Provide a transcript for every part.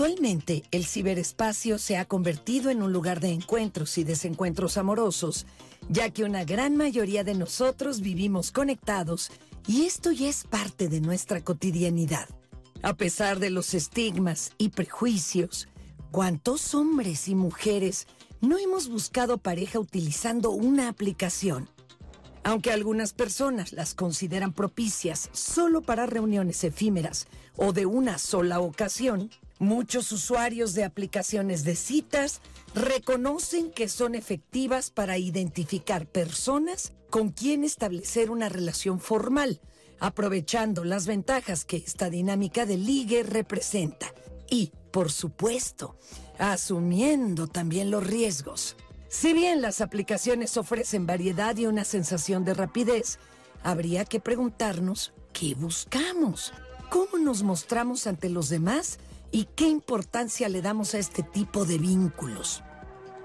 Actualmente, el ciberespacio se ha convertido en un lugar de encuentros y desencuentros amorosos, ya que una gran mayoría de nosotros vivimos conectados y esto ya es parte de nuestra cotidianidad. A pesar de los estigmas y prejuicios, ¿cuántos hombres y mujeres no hemos buscado pareja utilizando una aplicación? Aunque algunas personas las consideran propicias solo para reuniones efímeras o de una sola ocasión, muchos usuarios de aplicaciones de citas reconocen que son efectivas para identificar personas con quien establecer una relación formal, aprovechando las ventajas que esta dinámica de ligue representa. Y, por supuesto, asumiendo también los riesgos. Si bien las aplicaciones ofrecen variedad y una sensación de rapidez, habría que preguntarnos qué buscamos, cómo nos mostramos ante los demás y qué importancia le damos a este tipo de vínculos.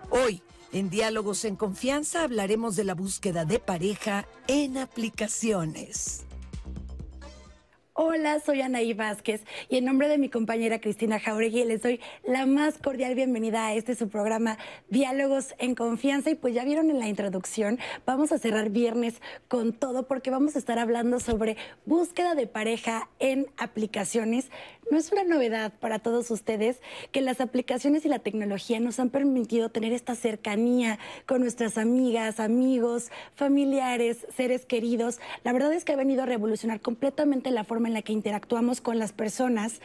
Hoy, en Diálogos en Confianza, hablaremos de la búsqueda de pareja en aplicaciones. Hola, soy Anaí Vázquez y en nombre de mi compañera Cristina Jauregui les doy la más cordial bienvenida a este su programa Diálogos en Confianza y pues ya vieron en la introducción, vamos a cerrar viernes con todo porque vamos a estar hablando sobre búsqueda de pareja en aplicaciones. No es una novedad para todos ustedes que las aplicaciones y la tecnología nos han permitido tener esta cercanía con nuestras amigas, amigos, familiares, seres queridos. La verdad es que ha venido a revolucionar completamente la forma en la que interactuamos con las personas.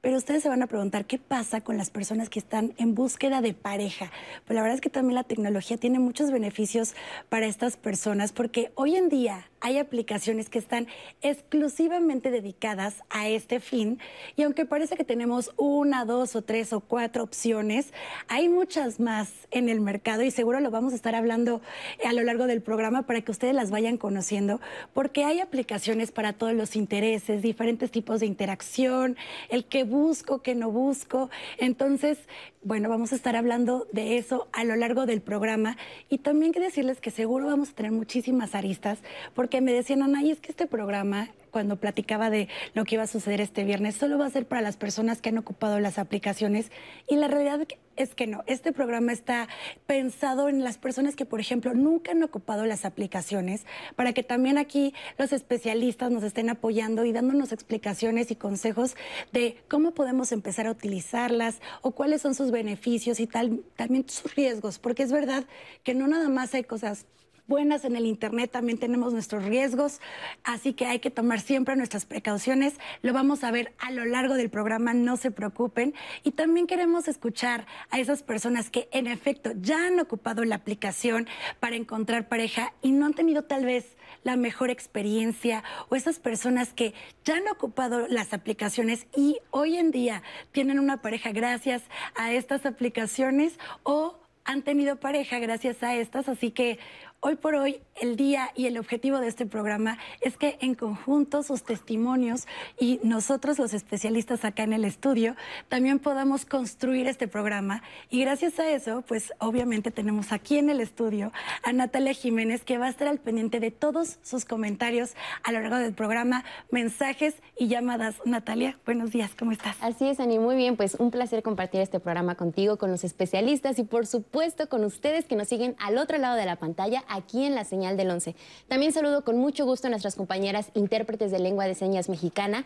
Pero ustedes se van a preguntar qué pasa con las personas que están en búsqueda de pareja. Pues la verdad es que también la tecnología tiene muchos beneficios para estas personas porque hoy en día hay aplicaciones que están exclusivamente dedicadas a este fin y aunque parece que tenemos una, dos o tres o cuatro opciones, hay muchas más en el mercado y seguro lo vamos a estar hablando a lo largo del programa para que ustedes las vayan conociendo porque hay aplicaciones para todos los intereses, diferentes tipos de interacción, el que busco, qué no busco. Entonces, bueno, vamos a estar hablando de eso a lo largo del programa. Y también que decirles que seguro vamos a tener muchísimas aristas, porque me decían, Ana, y es que este programa cuando platicaba de lo que iba a suceder este viernes, solo va a ser para las personas que han ocupado las aplicaciones y la realidad es que no. Este programa está pensado en las personas que, por ejemplo, nunca han ocupado las aplicaciones, para que también aquí los especialistas nos estén apoyando y dándonos explicaciones y consejos de cómo podemos empezar a utilizarlas o cuáles son sus beneficios y tal, también sus riesgos, porque es verdad que no nada más hay cosas buenas en el Internet, también tenemos nuestros riesgos, así que hay que tomar siempre nuestras precauciones. Lo vamos a ver a lo largo del programa, no se preocupen. Y también queremos escuchar a esas personas que en efecto ya han ocupado la aplicación para encontrar pareja y no han tenido tal vez la mejor experiencia o esas personas que ya han ocupado las aplicaciones y hoy en día tienen una pareja gracias a estas aplicaciones o han tenido pareja gracias a estas, así que Hoy por hoy, el día y el objetivo de este programa es que en conjunto sus testimonios y nosotros los especialistas acá en el estudio también podamos construir este programa. Y gracias a eso, pues obviamente tenemos aquí en el estudio a Natalia Jiménez que va a estar al pendiente de todos sus comentarios a lo largo del programa, mensajes y llamadas. Natalia, buenos días, ¿cómo estás? Así es, Ani, muy bien, pues un placer compartir este programa contigo, con los especialistas y por supuesto con ustedes que nos siguen al otro lado de la pantalla aquí en la señal del 11. También saludo con mucho gusto a nuestras compañeras intérpretes de lengua de señas mexicana.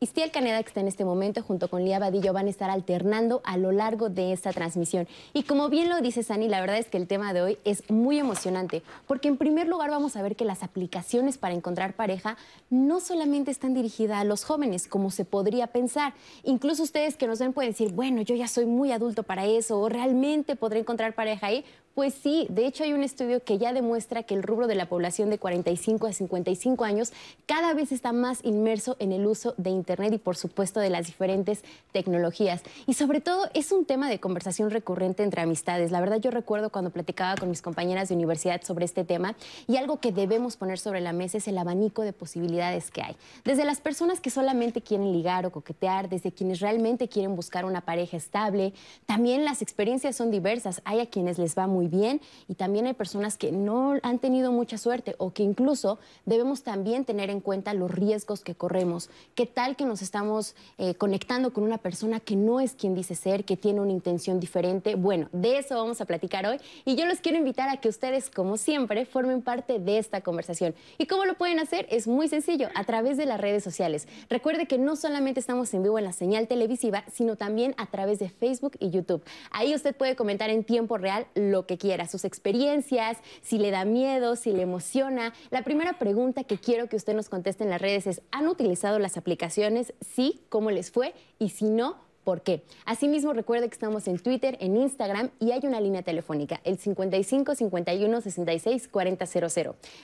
Istiel Caneda, que está en este momento, junto con Lía Vadillo, van a estar alternando a lo largo de esta transmisión. Y como bien lo dice Sani, la verdad es que el tema de hoy es muy emocionante, porque en primer lugar vamos a ver que las aplicaciones para encontrar pareja no solamente están dirigidas a los jóvenes, como se podría pensar. Incluso ustedes que nos ven pueden decir, bueno, yo ya soy muy adulto para eso, o realmente podré encontrar pareja ahí. Pues sí, de hecho hay un estudio que ya demuestra que el rubro de la población de 45 a 55 años cada vez está más inmerso en el uso de Internet y por supuesto de las diferentes tecnologías. Y sobre todo es un tema de conversación recurrente entre amistades. La verdad yo recuerdo cuando platicaba con mis compañeras de universidad sobre este tema y algo que debemos poner sobre la mesa es el abanico de posibilidades que hay. Desde las personas que solamente quieren ligar o coquetear, desde quienes realmente quieren buscar una pareja estable, también las experiencias son diversas. Hay a quienes les va muy bien y también hay personas que no han tenido mucha suerte o que incluso debemos también tener en cuenta los riesgos que corremos. ¿Qué tal que nos estamos eh, conectando con una persona que no es quien dice ser, que tiene una intención diferente? Bueno, de eso vamos a platicar hoy y yo los quiero invitar a que ustedes, como siempre, formen parte de esta conversación. ¿Y cómo lo pueden hacer? Es muy sencillo, a través de las redes sociales. Recuerde que no solamente estamos en vivo en la señal televisiva, sino también a través de Facebook y YouTube. Ahí usted puede comentar en tiempo real lo que quiera, sus experiencias, si le da miedo, si le emociona. La primera pregunta que quiero que usted nos conteste en las redes es, ¿han utilizado las aplicaciones? Sí, ¿cómo les fue? Y si no, por qué. Asimismo, recuerde que estamos en Twitter, en Instagram y hay una línea telefónica, el 55 51 66 40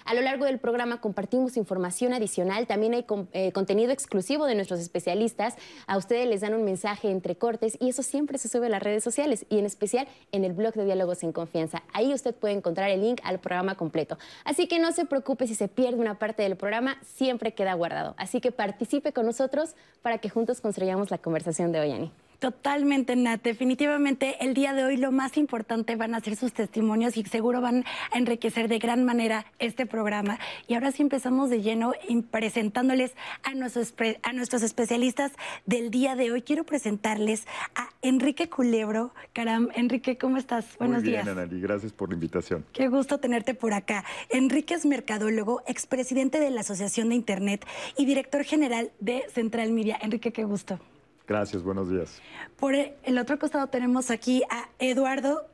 A lo largo del programa compartimos información adicional, también hay eh, contenido exclusivo de nuestros especialistas. A ustedes les dan un mensaje entre cortes y eso siempre se sube a las redes sociales y en especial en el blog de Diálogos en Confianza. Ahí usted puede encontrar el link al programa completo. Así que no se preocupe si se pierde una parte del programa, siempre queda guardado. Así que participe con nosotros para que juntos construyamos la conversación de hoy, Ani. Totalmente, Nat. Definitivamente el día de hoy lo más importante van a ser sus testimonios y seguro van a enriquecer de gran manera este programa. Y ahora sí empezamos de lleno presentándoles a nuestros, a nuestros especialistas del día de hoy. Quiero presentarles a Enrique Culebro. Caram, Enrique, ¿cómo estás? Buenos Muy bien, días. Gracias por la invitación. Qué gusto tenerte por acá. Enrique es mercadólogo, expresidente de la Asociación de Internet y director general de Central Media. Enrique, qué gusto. Gracias, buenos días. Por el otro costado tenemos aquí a Eduardo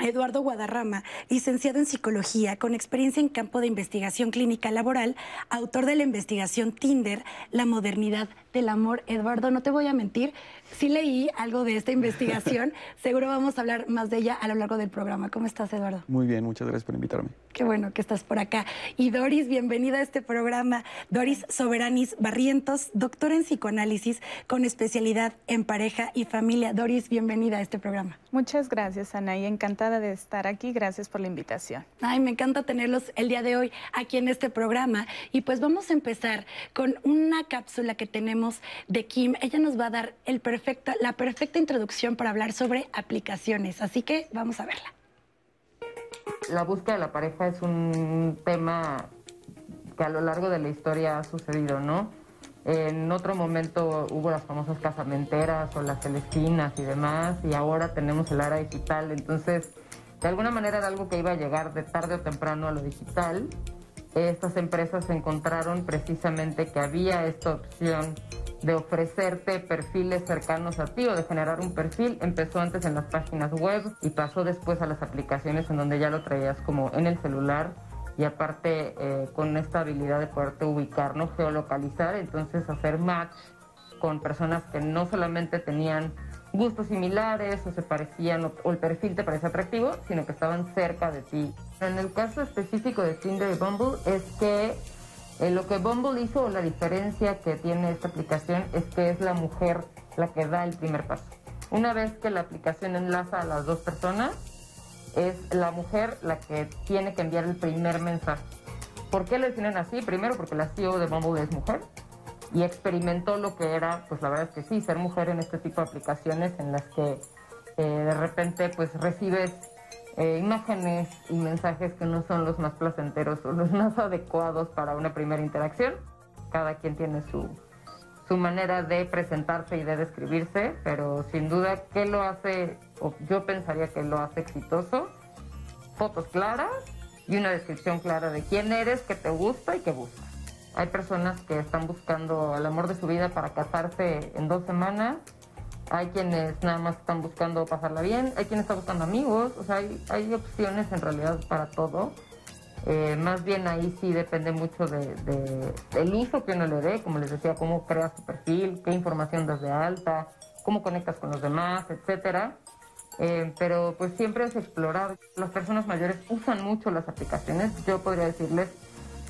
Eduardo Guadarrama, licenciado en psicología, con experiencia en campo de investigación clínica laboral, autor de la investigación Tinder, La modernidad del amor. Eduardo, no te voy a mentir, sí leí algo de esta investigación, seguro vamos a hablar más de ella a lo largo del programa. ¿Cómo estás, Eduardo? Muy bien, muchas gracias por invitarme. Qué bueno que estás por acá. Y Doris, bienvenida a este programa. Doris Soberanis Barrientos, doctora en psicoanálisis con especialidad en pareja y familia. Doris, bienvenida a este programa. Muchas gracias, Ana, y encantada de estar aquí. Gracias por la invitación. Ay, me encanta tenerlos el día de hoy aquí en este programa. Y pues vamos a empezar con una cápsula que tenemos de Kim. Ella nos va a dar el perfecto, la perfecta introducción para hablar sobre aplicaciones. Así que vamos a verla. La búsqueda de la pareja es un tema que a lo largo de la historia ha sucedido, ¿no? En otro momento hubo las famosas casamenteras o las celestinas y demás, y ahora tenemos el era digital. Entonces, de alguna manera era algo que iba a llegar de tarde o temprano a lo digital. Estas empresas encontraron precisamente que había esta opción de ofrecerte perfiles cercanos a ti o de generar un perfil. Empezó antes en las páginas web y pasó después a las aplicaciones en donde ya lo traías como en el celular y aparte eh, con esta habilidad de poderte ubicar, ¿no? geolocalizar, entonces hacer match con personas que no solamente tenían gustos similares o se parecían o, el perfil te parecía atractivo, sino que estaban cerca de ti. En el caso específico de Tinder y Bumble es que eh, lo que Bumble hizo, la diferencia que tiene esta aplicación es que es la mujer la que da el primer paso. Una vez que la aplicación enlaza a las dos personas, es la mujer la que tiene que enviar el primer mensaje. ¿Por qué le definen así? Primero porque la CEO de Bumble es mujer y experimentó lo que era, pues la verdad es que sí, ser mujer en este tipo de aplicaciones en las que eh, de repente pues recibes eh, imágenes y mensajes que no son los más placenteros o los más adecuados para una primera interacción. Cada quien tiene su, su manera de presentarse y de describirse, pero sin duda, ¿qué lo hace, o yo pensaría que lo hace exitoso? Fotos claras y una descripción clara de quién eres, qué te gusta y qué buscas. Hay personas que están buscando el amor de su vida para casarse en dos semanas. Hay quienes nada más están buscando pasarla bien. Hay quienes están buscando amigos. O sea, hay, hay opciones en realidad para todo. Eh, más bien ahí sí depende mucho de, del uso que uno le dé, como les decía, cómo creas tu perfil, qué información das de alta, cómo conectas con los demás, etcétera. Eh, pero pues siempre es explorar. Las personas mayores usan mucho las aplicaciones. Yo podría decirles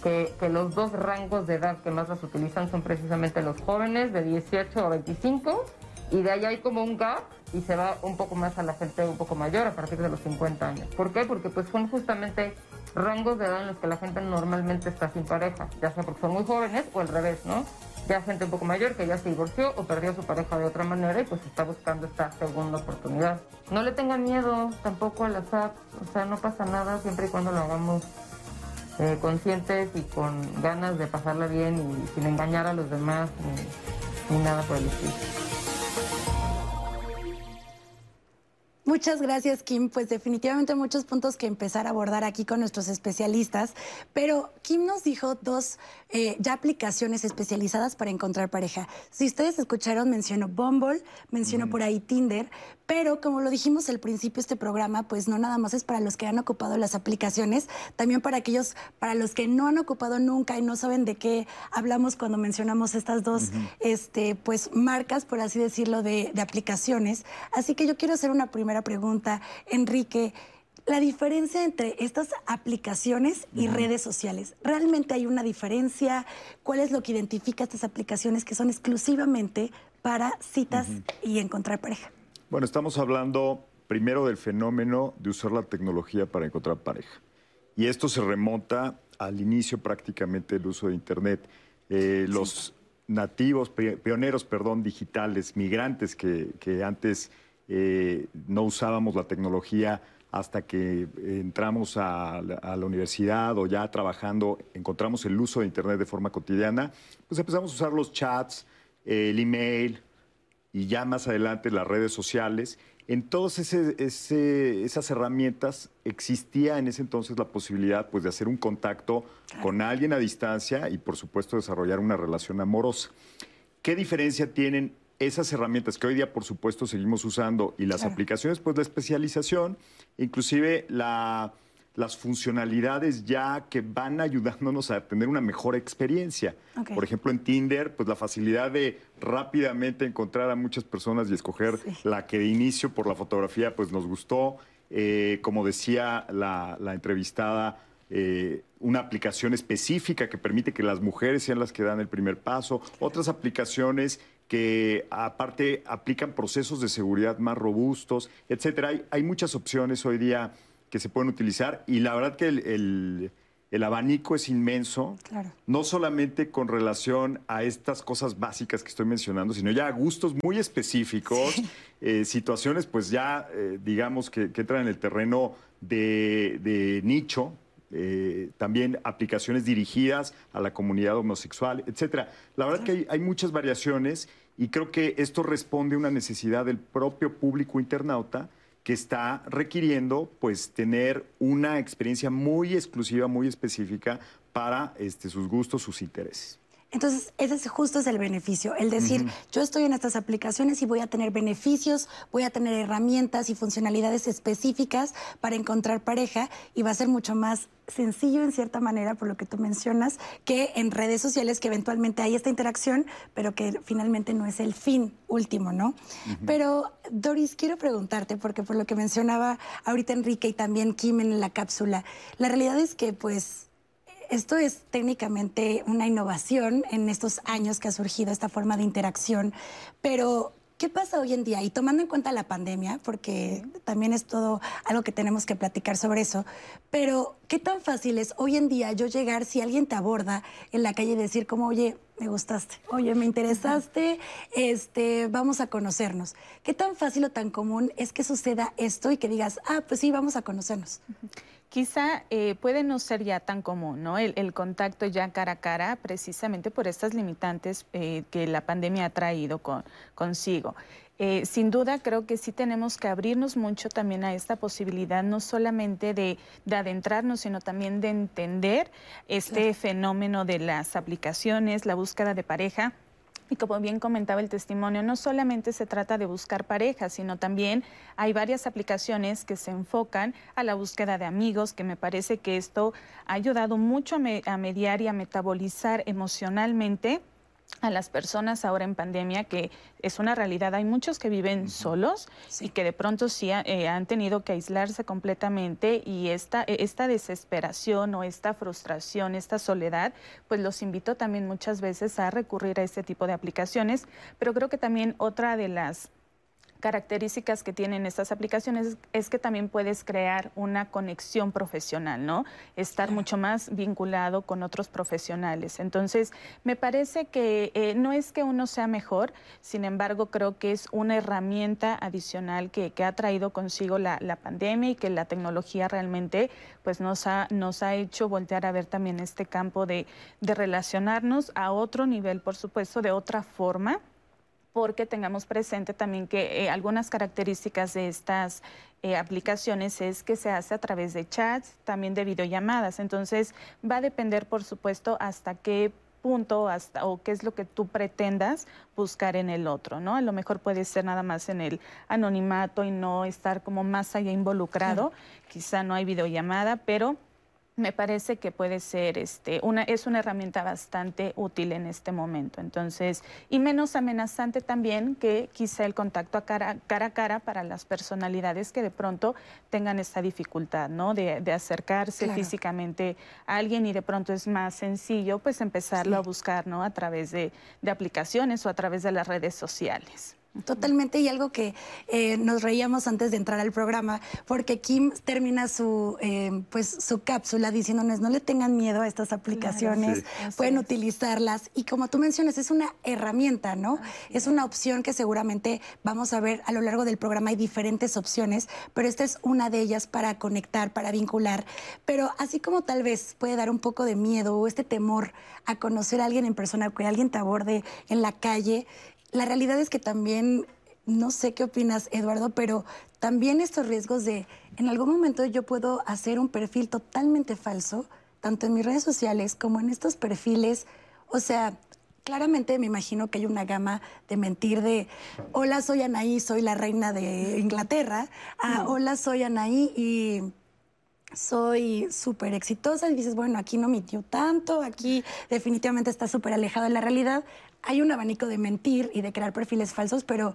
que, los dos rangos de edad que más las utilizan son precisamente los jóvenes de 18 a 25 y de ahí hay como un gap y se va un poco más a la gente un poco mayor a partir de los 50 años. ¿Por qué? Porque pues son justamente rangos de edad en los que la gente normalmente está sin pareja, ya sea porque son muy jóvenes o al revés, ¿no? ya gente un poco mayor que ya se divorció o perdió su pareja de otra manera y pues está buscando esta segunda oportunidad. No le tengan miedo tampoco a las apps, o sea, no pasa nada siempre y cuando lo hagamos eh, conscientes y con ganas de pasarla bien y sin engañar a los demás ni, ni nada por el estilo. Muchas gracias, Kim. Pues definitivamente muchos puntos que empezar a abordar aquí con nuestros especialistas. Pero Kim nos dijo dos eh, ya aplicaciones especializadas para encontrar pareja. Si ustedes escucharon, mencionó Bumble, mencionó por ahí Tinder, pero como lo dijimos al principio, este programa, pues no nada más es para los que han ocupado las aplicaciones, también para aquellos, para los que no han ocupado nunca y no saben de qué hablamos cuando mencionamos estas dos, este, pues marcas, por así decirlo, de, de aplicaciones. Así que yo quiero hacer una primera pregunta, Enrique. La diferencia entre estas aplicaciones y redes sociales. ¿Realmente hay una diferencia? ¿Cuál es lo que identifica estas aplicaciones que son exclusivamente para citas y encontrar pareja? Bueno, estamos hablando primero del fenómeno de usar la tecnología para encontrar pareja. Y esto se remonta al inicio prácticamente del uso de Internet. Eh, los nativos, pi- pioneros, perdón, digitales, migrantes que, que antes eh, no usábamos la tecnología hasta que entramos a la, a la universidad o ya trabajando, encontramos el uso de Internet de forma cotidiana, pues empezamos a usar los chats, el email, y ya más adelante las redes sociales. En todas esas herramientas existía en ese entonces la posibilidad pues, de hacer un contacto con alguien a distancia y por supuesto desarrollar una relación amorosa. ¿Qué diferencia tienen esas herramientas que hoy día por supuesto seguimos usando y las Claro. aplicaciones? Pues la especialización, inclusive la- las funcionalidades ya que van ayudándonos a tener una mejor experiencia. Por ejemplo, en Tinder, pues la facilidad de rápidamente encontrar a muchas personas y escoger Sí. la que de inicio por la fotografía pues nos gustó. Eh, como decía la, la entrevistada, eh, una aplicación específica que permite que las mujeres sean las que dan el primer paso. Otras aplicaciones que aparte aplican procesos de seguridad más robustos, etcétera. Hay, hay muchas opciones hoy día que se pueden utilizar y la verdad que el- el- el abanico es inmenso Claro. no solamente con relación a estas cosas básicas que estoy mencionando, sino ya a gustos muy específicos, eh, situaciones pues ya eh, digamos que, que entran en el terreno de, de nicho, eh, también aplicaciones dirigidas a la comunidad homosexual, etcétera. La verdad que hay, hay muchas variaciones y creo que esto responde a una necesidad del propio público internauta que está requiriendo pues tener una experiencia muy exclusiva, muy específica para este, sus gustos, sus intereses. Entonces, ese es justo es el beneficio, el decir, yo estoy en estas aplicaciones y voy a tener beneficios, voy a tener herramientas y funcionalidades específicas para encontrar pareja y va a ser mucho más sencillo en cierta manera, por lo que tú mencionas, que en redes sociales que eventualmente hay esta interacción, pero que finalmente no es el fin último, ¿no? Pero, Doris, quiero preguntarte, porque por lo que mencionaba ahorita Enrique y también Kim en la cápsula, la realidad es que, pues, esto es técnicamente una innovación en estos años que ha surgido esta forma de interacción, pero ¿qué pasa hoy en día? Y tomando en cuenta la pandemia, porque también es todo algo que tenemos que platicar sobre eso, pero ¿qué tan fácil es hoy en día yo llegar si alguien te aborda en la calle y decir como, oye, me gustaste, oye, me interesaste, este, vamos a conocernos? ¿Qué tan fácil o tan común es que suceda esto y que digas, ah, pues sí, vamos a conocernos? Quizá eh, puede no ser ya tan común, ¿no? El, el contacto ya cara a cara, precisamente por estas limitantes eh, que la pandemia ha traído con- consigo. Eh, sin duda, creo que sí tenemos que abrirnos mucho también a esta posibilidad, no solamente de, de adentrarnos, sino también de entender este fenómeno de las aplicaciones, la búsqueda de pareja. Y como bien comentaba el testimonio, no solamente se trata de buscar pareja, sino también hay varias aplicaciones que se enfocan a la búsqueda de amigos, que me parece que esto ha ayudado mucho a, a mediar y a metabolizar emocionalmente a las personas ahora en pandemia, que es una realidad. Hay muchos que viven solos y que de pronto sí ha- eh, han tenido que aislarse completamente y esta, eh, esta desesperación o esta frustración, esta soledad, pues los invito también muchas veces a recurrir a este tipo de aplicaciones. Pero creo que también otra de las características que tienen estas aplicaciones es que también puedes crear una conexión profesional, ¿no? Estar mucho más vinculado con otros profesionales. Entonces, me parece que eh, no es que uno sea mejor, sin embargo, creo que es una herramienta adicional que, ha traído consigo la, pandemia y que la tecnología realmente pues, nos, ha, nos ha hecho voltear a ver también este campo de, de relacionarnos a otro nivel, por supuesto, de otra forma porque tengamos presente también que eh, algunas características de estas eh, aplicaciones es que se hace a través de chats, también de videollamadas. Entonces, va a depender, por supuesto, hasta qué punto hasta, o qué es lo que tú pretendas buscar en el otro, ¿no? A lo mejor puede ser nada más en el anonimato y no estar como más allá involucrado. Quizá no hay videollamada, pero me parece que puede ser este una es una herramienta bastante útil en este momento. Entonces y menos amenazante también que quizá el contacto a cara, cara a cara para las personalidades que de pronto tengan esta dificultad no de, acercarse físicamente a alguien y de pronto es más sencillo pues empezarlo a buscar no a través de aplicaciones o a través de las redes sociales Totalmente, y algo que eh, nos reíamos antes de entrar al programa, porque Kim termina su, eh, pues, su cápsula diciéndonos no le tengan miedo a estas aplicaciones, pueden utilizarlas. Y como tú mencionas, es una herramienta, ¿no? Es una opción que seguramente vamos a ver a lo largo del programa. Hay diferentes opciones, pero esta es una de ellas para conectar, para vincular. Pero así como tal vez puede dar un poco de miedo o este temor a conocer a alguien en persona, que alguien te aborde en la calle, la realidad es que también, no sé qué opinas, Eduardo, pero también estos riesgos de, en algún momento yo puedo hacer un perfil totalmente falso, tanto en mis redes sociales como en estos perfiles, o sea... Claramente me imagino que hay una gama de mentir de, hola, soy Anaí, soy la reina de Inglaterra, ah, hola, soy Anaí y soy súper exitosa y dices, bueno, aquí no mintió tanto, aquí definitivamente está súper alejado de la realidad hay un abanico de mentir y de crear perfiles falsos, pero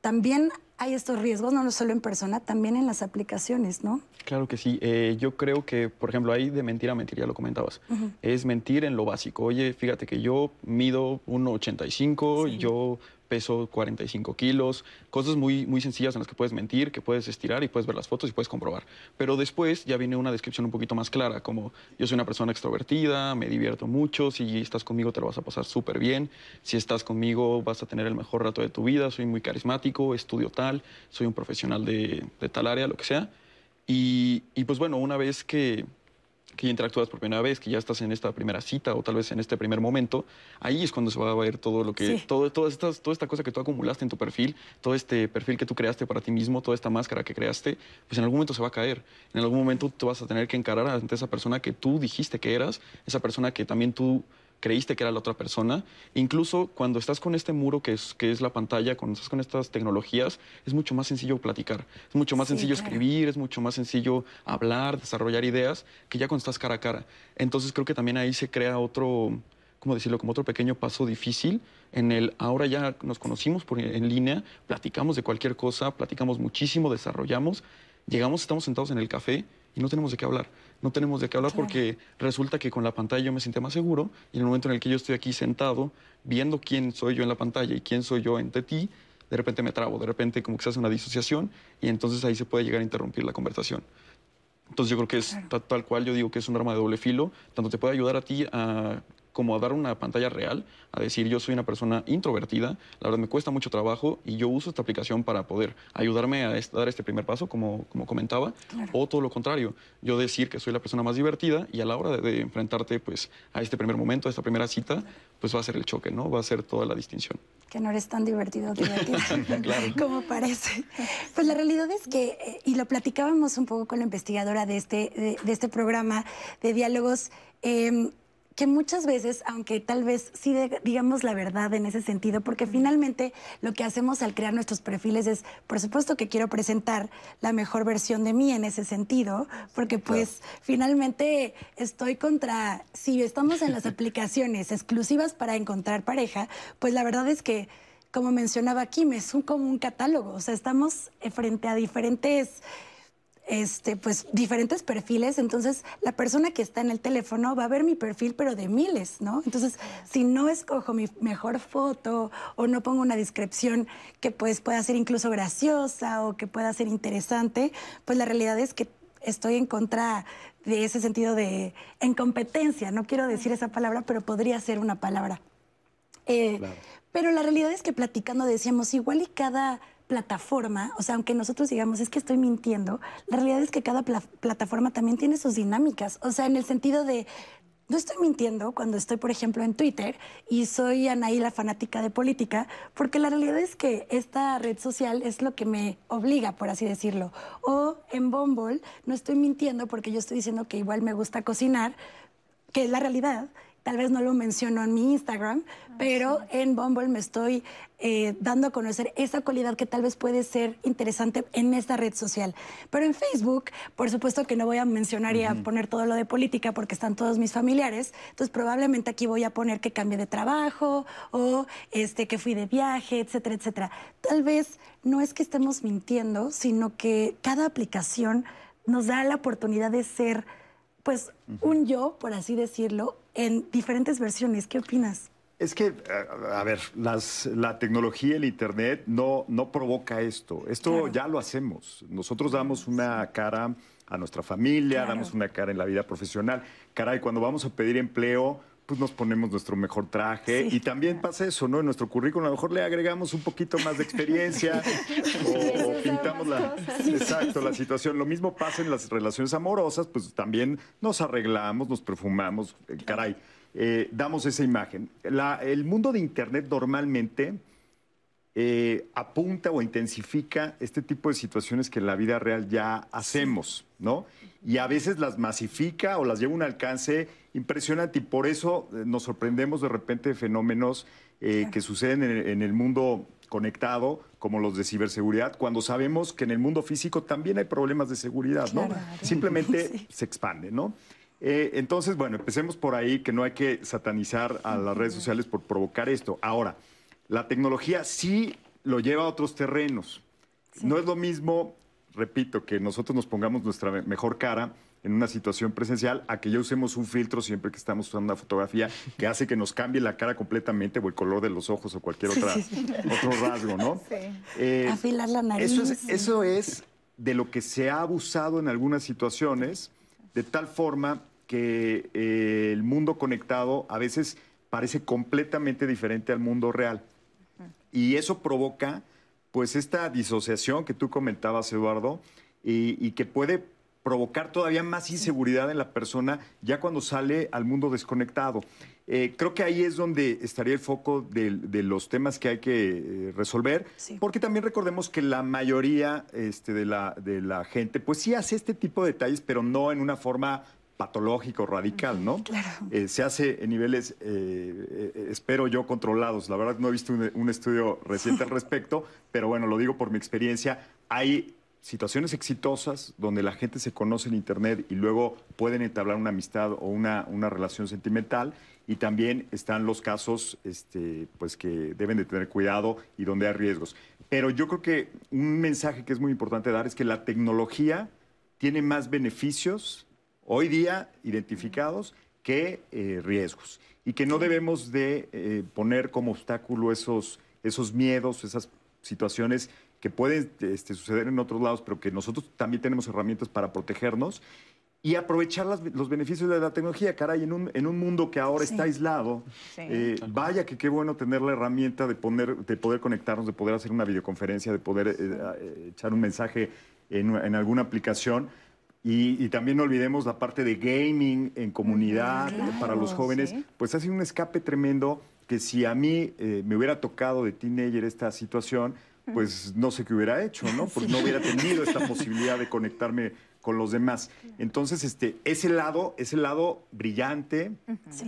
también hay estos riesgos, no solo en persona, también en las aplicaciones, ¿no? Claro que sí. Eh, yo creo que, por ejemplo, hay de mentir a mentir, ya lo comentabas. Es mentir en lo básico. Oye, fíjate que yo mido 1,85, y yo peso 45 kilos, cosas muy, muy sencillas en las que puedes mentir, que puedes estirar y puedes ver las fotos y puedes comprobar. Pero después ya viene una descripción un poquito más clara, como yo soy una persona extrovertida, me divierto mucho, si estás conmigo te lo vas a pasar súper bien, si estás conmigo vas a tener el mejor rato de tu vida, soy muy carismático, estudio tal, soy un profesional de, tal área, lo que sea. y pues bueno, una vez que que interactúas por primera vez, que ya estás en esta primera cita o tal vez en este primer momento, ahí es cuando se va a ver todo lo que, todo, todas estas, toda esta cosa que tú acumulaste en tu perfil, todo este perfil que tú creaste para ti mismo, toda esta máscara que creaste, pues en algún momento se va a caer. En algún momento tú vas a tener que encarar ante esa persona que tú dijiste que eras, esa persona que también tú creíste que era la otra persona. Incluso cuando estás con este muro que es, que es la pantalla, cuando estás con estas tecnologías, es mucho más sencillo platicar, es mucho más sencillo escribir, es mucho más sencillo hablar, desarrollar ideas, que ya cuando estás cara a cara. Entonces creo que también ahí se crea otro, ¿cómo decirlo? Como otro pequeño paso difícil en el ahora ya nos conocimos por, en línea, platicamos de cualquier cosa, platicamos muchísimo, desarrollamos, llegamos, estamos sentados en el café y no tenemos de qué hablar. No tenemos de qué hablar porque resulta que con la pantalla yo me sentía más seguro y en el momento en el que yo estoy aquí sentado viendo quién soy yo en la pantalla y quién soy yo ante ti, de repente me trabo, de repente como que se hace una disociación y entonces ahí se puede llegar a interrumpir la conversación. Entonces yo creo que es tal cual, yo digo que es un arma de doble filo, tanto te puede ayudar a ti a como a dar una pantalla real, a decir yo soy una persona introvertida, la verdad me cuesta mucho trabajo y yo uso esta aplicación para poder ayudarme a dar este primer paso, como, como comentaba, o todo lo contrario, yo decir que soy la persona más divertida y a la hora de, enfrentarte pues, a este primer momento, a esta primera cita, pues va a ser el choque, ¿no? Va a ser toda la distinción. Que no eres tan divertido, claro. como parece. Pues la realidad es que, eh, y lo platicábamos un poco con la investigadora de este, de, este programa de diálogos, eh, que muchas veces, aunque tal vez sí digamos la verdad en ese sentido, porque finalmente lo que hacemos al crear nuestros perfiles es, por supuesto que quiero presentar la mejor versión de mí en ese sentido, porque pues finalmente estoy contra, si estamos en las aplicaciones exclusivas para encontrar pareja, pues la verdad es que, como mencionaba Kim, es un, como un catálogo, o sea, estamos frente a diferentes este, pues diferentes perfiles, entonces la persona que está en el teléfono va a ver mi perfil, pero de miles, ¿no? Entonces, si no escojo mi mejor foto o no pongo una descripción que pues pueda ser incluso graciosa o que pueda ser interesante, pues la realidad es que estoy en contra de ese sentido de en competencia, no quiero decir esa palabra, pero podría ser una palabra. Eh, pero la realidad es que platicando decíamos, igual y cada plataforma, o sea, aunque nosotros digamos, es que estoy mintiendo, la realidad es que cada plataforma también tiene sus dinámicas, o sea, en el sentido de, no estoy mintiendo cuando estoy, por ejemplo, en Twitter y soy Anaí la fanática de política, porque la realidad es que esta red social es lo que me obliga, por así decirlo. O en Bumble no estoy mintiendo porque yo estoy diciendo que igual me gusta cocinar, que es la realidad, Tal vez no lo menciono en mi Instagram, ah, pero en Bumble me estoy eh, dando a conocer esa cualidad que tal vez puede ser interesante en esta red social. Pero en Facebook, por supuesto que no voy a mencionar y a poner todo lo de política porque están todos mis familiares. Entonces probablemente aquí voy a poner que cambie de trabajo o este, que fui de viaje, etcétera, etcétera. Tal vez no es que estemos mintiendo, sino que cada aplicación nos da la oportunidad de ser pues un yo, por así decirlo, en diferentes versiones. ¿Qué opinas? Es que, a ver, la tecnología, el Internet no, no provoca esto. Esto ya lo hacemos. Nosotros damos una cara a nuestra familia, damos una cara en la vida profesional. Caray, cuando vamos a pedir empleo, pues nos ponemos nuestro mejor traje y también pasa eso, ¿no? En nuestro currículum a lo mejor le agregamos un poquito más de experiencia o, pintamos la, exacto, la situación. Lo mismo pasa en las relaciones amorosas, pues también nos arreglamos, nos perfumamos, eh, caray, eh, damos esa imagen. el mundo de Internet normalmente eh, apunta o intensifica este tipo de situaciones que en la vida real ya hacemos, ¿no? Y a veces las masifica o las lleva a un alcance impresionante y por eso eh, nos sorprendemos de repente de fenómenos eh, que suceden en, el mundo conectado, como los de ciberseguridad, cuando sabemos que en el mundo físico también hay problemas de seguridad, ¿no? Simplemente se expande, ¿no? entonces, bueno, empecemos por ahí, que no hay que satanizar a las redes sociales por provocar esto. Ahora, la tecnología sí lo lleva a otros terrenos. No es lo mismo, repito, que nosotros nos pongamos nuestra mejor cara en una situación presencial a que ya usemos un filtro siempre que estamos usando una fotografía que hace que nos cambie la cara completamente o el color de los ojos o cualquier otra, otro rasgo, ¿no? Eh, Afilar la nariz. Eso es, eso es de lo que se ha abusado en algunas situaciones, de tal forma que eh, el mundo conectado a veces parece completamente diferente al mundo real. Y eso provoca, pues, esta disociación que tú comentabas, Eduardo, y, que puede provocar todavía más inseguridad en la persona ya cuando sale al mundo desconectado. Eh, creo que ahí es donde estaría el foco de, los temas que hay que eh, resolver, porque también recordemos que la mayoría este, de, la, de la gente, pues sí hace este tipo de detalles, pero no en una forma patológico, radical, ¿no? Claro. Eh, se hace en niveles, eh, eh, espero yo, controlados. La verdad no he visto un, estudio reciente al respecto, pero bueno, lo digo por mi experiencia. Hay situaciones exitosas donde la gente se conoce en Internet y luego pueden entablar una amistad o una, una relación sentimental. Y también están los casos este, pues que deben de tener cuidado y donde hay riesgos. Pero yo creo que un mensaje que es muy importante dar es que la tecnología tiene más beneficios hoy día identificados que eh, riesgos y que no debemos de eh, poner como obstáculo esos, esos miedos, esas situaciones que pueden este, suceder en otros lados, pero que nosotros también tenemos herramientas para protegernos y aprovechar los beneficios de la tecnología. Caray, en un, en un mundo que ahora está aislado, eh, vaya que qué bueno tener la herramienta de, poner, de poder conectarnos, de poder hacer una videoconferencia, de poder echar un mensaje en, en alguna aplicación. Y, también no olvidemos la parte de gaming en comunidad para los jóvenes, pues ha sido un escape tremendo que si a mí eh, me hubiera tocado de teenager esta situación, pues no sé qué hubiera hecho, ¿no? Porque no hubiera tenido esta posibilidad de conectarme con los demás. Entonces, este, ese lado, ese lado brillante,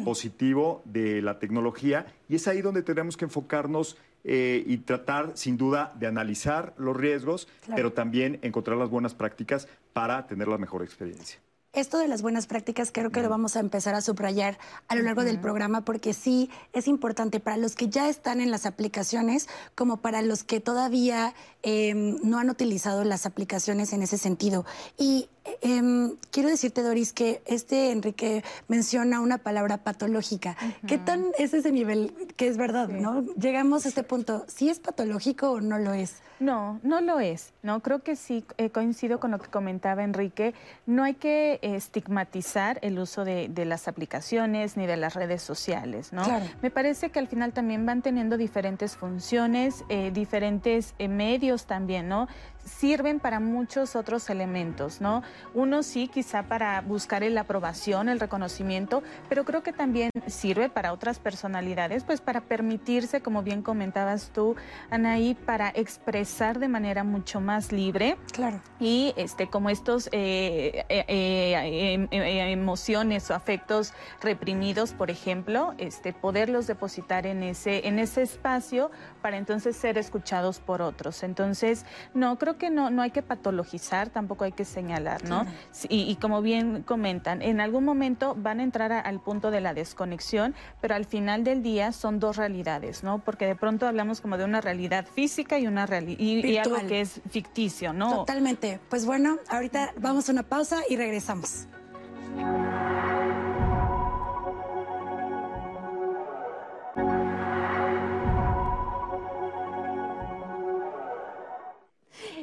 positivo de la tecnología, y es ahí donde tenemos que enfocarnos eh, y tratar, sin duda, de analizar los riesgos, pero también encontrar las buenas prácticas para tener la mejor experiencia. Esto de las buenas prácticas creo que lo vamos a empezar a subrayar a lo largo del programa porque sí es importante para los que ya están en las aplicaciones como para los que todavía em, no han utilizado las aplicaciones en ese sentido. Y em, quiero decirte, Doris, que este Enrique menciona una palabra patológica. ¿Qué tan es ese nivel que es verdad, no? Llegamos a este punto, ¿sí es patológico o no lo es? No, no lo es. No creo que sí eh, coincido con lo que comentaba Enrique. No hay que estigmatizar el uso de, las aplicaciones ni de las redes sociales, ¿no? Me parece que al final también van teniendo diferentes funciones, eh, diferentes eh, medios también, ¿no? Sirven para muchos otros elementos, ¿no? Uno sí, quizá para buscar la aprobación, el reconocimiento, pero creo que también sirve para otras personalidades, pues para permitirse, como bien comentabas tú, Anaí, para expresar de manera mucho más libre. Claro. Y este, como estos eh, eh, eh, em, emociones o afectos reprimidos, por ejemplo, este, poderlos depositar en ese, en ese espacio para entonces ser escuchados por otros. Entonces, no, creo que no, no hay que patologizar, tampoco hay que señalar, ¿no? Y, como bien comentan, en algún momento van a entrar al punto de la desconexión, pero al final del día son dos realidades, ¿no? Porque de pronto hablamos como de una realidad física y una y, y algo que es ficticio, ¿no? Totalmente. Pues bueno, ahorita vamos a una pausa y regresamos.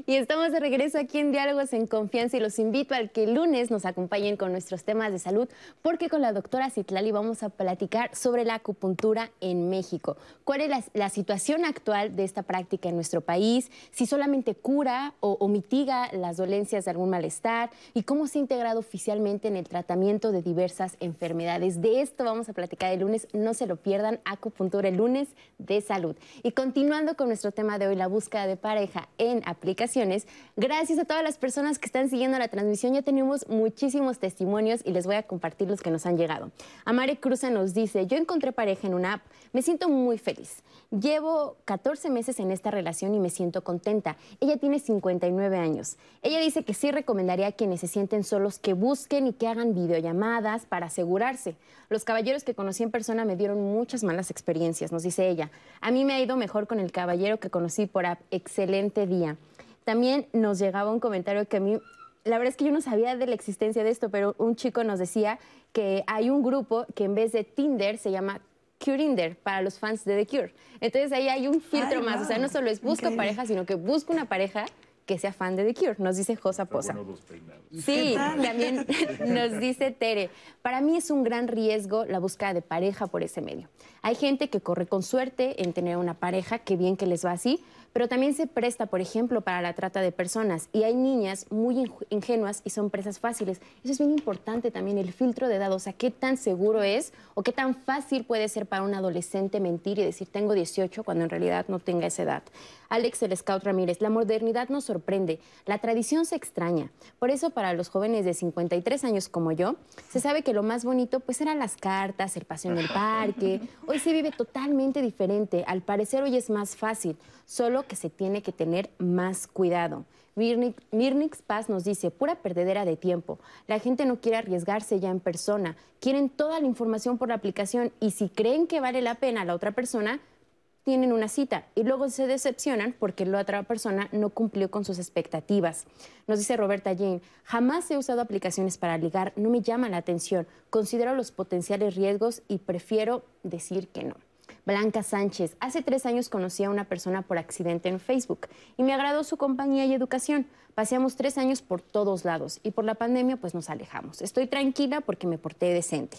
Y estamos de regreso aquí en Diálogos en Confianza y los invito al que el lunes nos acompañen con nuestros temas de salud, porque con la doctora Citlali vamos a platicar sobre la acupuntura en México. ¿Cuál es la, situación actual de esta práctica en nuestro país? Si solamente cura o, mitiga las dolencias de algún malestar y cómo se ha integrado oficialmente en el tratamiento de diversas enfermedades. De esto vamos a platicar el lunes, no se lo pierdan, acupuntura el lunes de salud. Y continuando con nuestro tema de hoy, la búsqueda de pareja en aplicación Gracias a todas las personas que están siguiendo la transmisión. Ya tenemos muchísimos testimonios y les voy a compartir los que nos han llegado. Amare Cruza nos dice, yo encontré pareja en una app, me siento muy feliz. Llevo 14 meses en esta relación y me siento contenta. Ella tiene 59 años. Ella dice que sí recomendaría a quienes se sienten solos que busquen y que hagan videollamadas para asegurarse. Los caballeros que conocí en persona me dieron muchas malas experiencias, nos dice ella. A mí me ha ido mejor con el caballero que conocí por app. Excelente día. También nos llegaba un comentario que a mí, la verdad es que yo no sabía de la existencia de esto, pero un chico nos decía que hay un grupo que en vez de Tinder se llama Curinder para los fans de The Cure. Entonces ahí hay un filtro más, o sea, no solo es busco pareja, sino que busco una pareja que sea fan de The Cure, nos dice Josa Poza. sí, también nos dice Tere, para mí es un gran riesgo la búsqueda de pareja por ese medio. Hay gente que corre con suerte en tener una pareja, que bien que les va así, pero también se presta, por ejemplo, para la trata de personas. Y hay niñas muy ingenuas y son presas fáciles. Eso es bien importante también, el filtro de edad. O sea, qué tan seguro es o qué tan fácil puede ser para un adolescente mentir y decir tengo 18 cuando en realidad no tenga esa edad. Alex el Scout Ramírez, la modernidad nos sorprende, la tradición se extraña. Por eso para los jóvenes de 53 años como yo, se sabe que lo más bonito pues eran las cartas, el paseo en el parque. Hoy se vive totalmente diferente. Al parecer hoy es más fácil, solo que se tiene que tener más cuidado. Mirnix Paz nos dice, pura perdedera de tiempo. La gente no quiere arriesgarse ya en persona. Quieren toda la información por la aplicación y si creen que vale la pena la otra persona, tienen una cita y luego se decepcionan porque la otra persona no cumplió con sus expectativas. Nos dice Roberta Jane, jamás he usado aplicaciones para ligar, no me llama la atención, considero los potenciales riesgos y prefiero decir que no. Blanca Sánchez. Hace tres años conocí a una persona por accidente en Facebook y me agradó su compañía y educación. Paseamos tres años por todos lados y por la pandemia pues nos alejamos. Estoy tranquila porque me porté decente.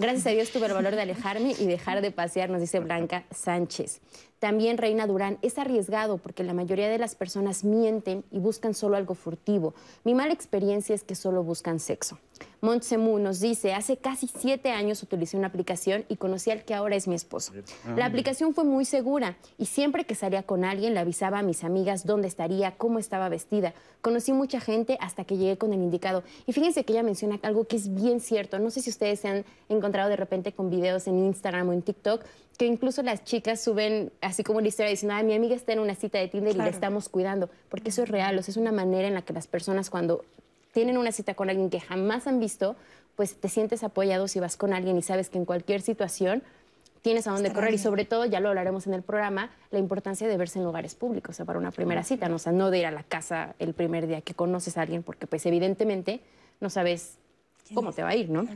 Gracias a Dios tuve el valor de alejarme y dejar de pasear, nos dice Blanca Sánchez. También Reina Durán, es arriesgado porque la mayoría de las personas mienten y buscan solo algo furtivo. Mi mala experiencia es que solo buscan sexo. Montsemu nos dice, hace casi siete años utilicé una aplicación y conocí al que ahora es mi esposo. La aplicación fue muy segura y siempre que salía con alguien le avisaba a mis amigas dónde estaría, cómo estaba vestida. Conocí mucha gente hasta que llegué con el indicado. Y fíjense que ella menciona algo que es bien cierto. No sé si ustedes se han encontrado de repente con videos en Instagram o en TikTok que incluso las chicas suben así como la historia diciendo, mi amiga está en una cita de Tinder y la estamos cuidando, porque eso es real, o sea, es una manera en la que las personas cuando tienen una cita con alguien que jamás han visto, pues te sientes apoyado si vas con alguien y sabes que en cualquier situación tienes a dónde correr y sobre todo, ya lo hablaremos en el programa, la importancia de verse en lugares públicos, o sea, para una primera cita, ¿no? o sea, no de ir a la casa el primer día que conoces a alguien, porque pues evidentemente no sabes cómo te va a ir, ¿no?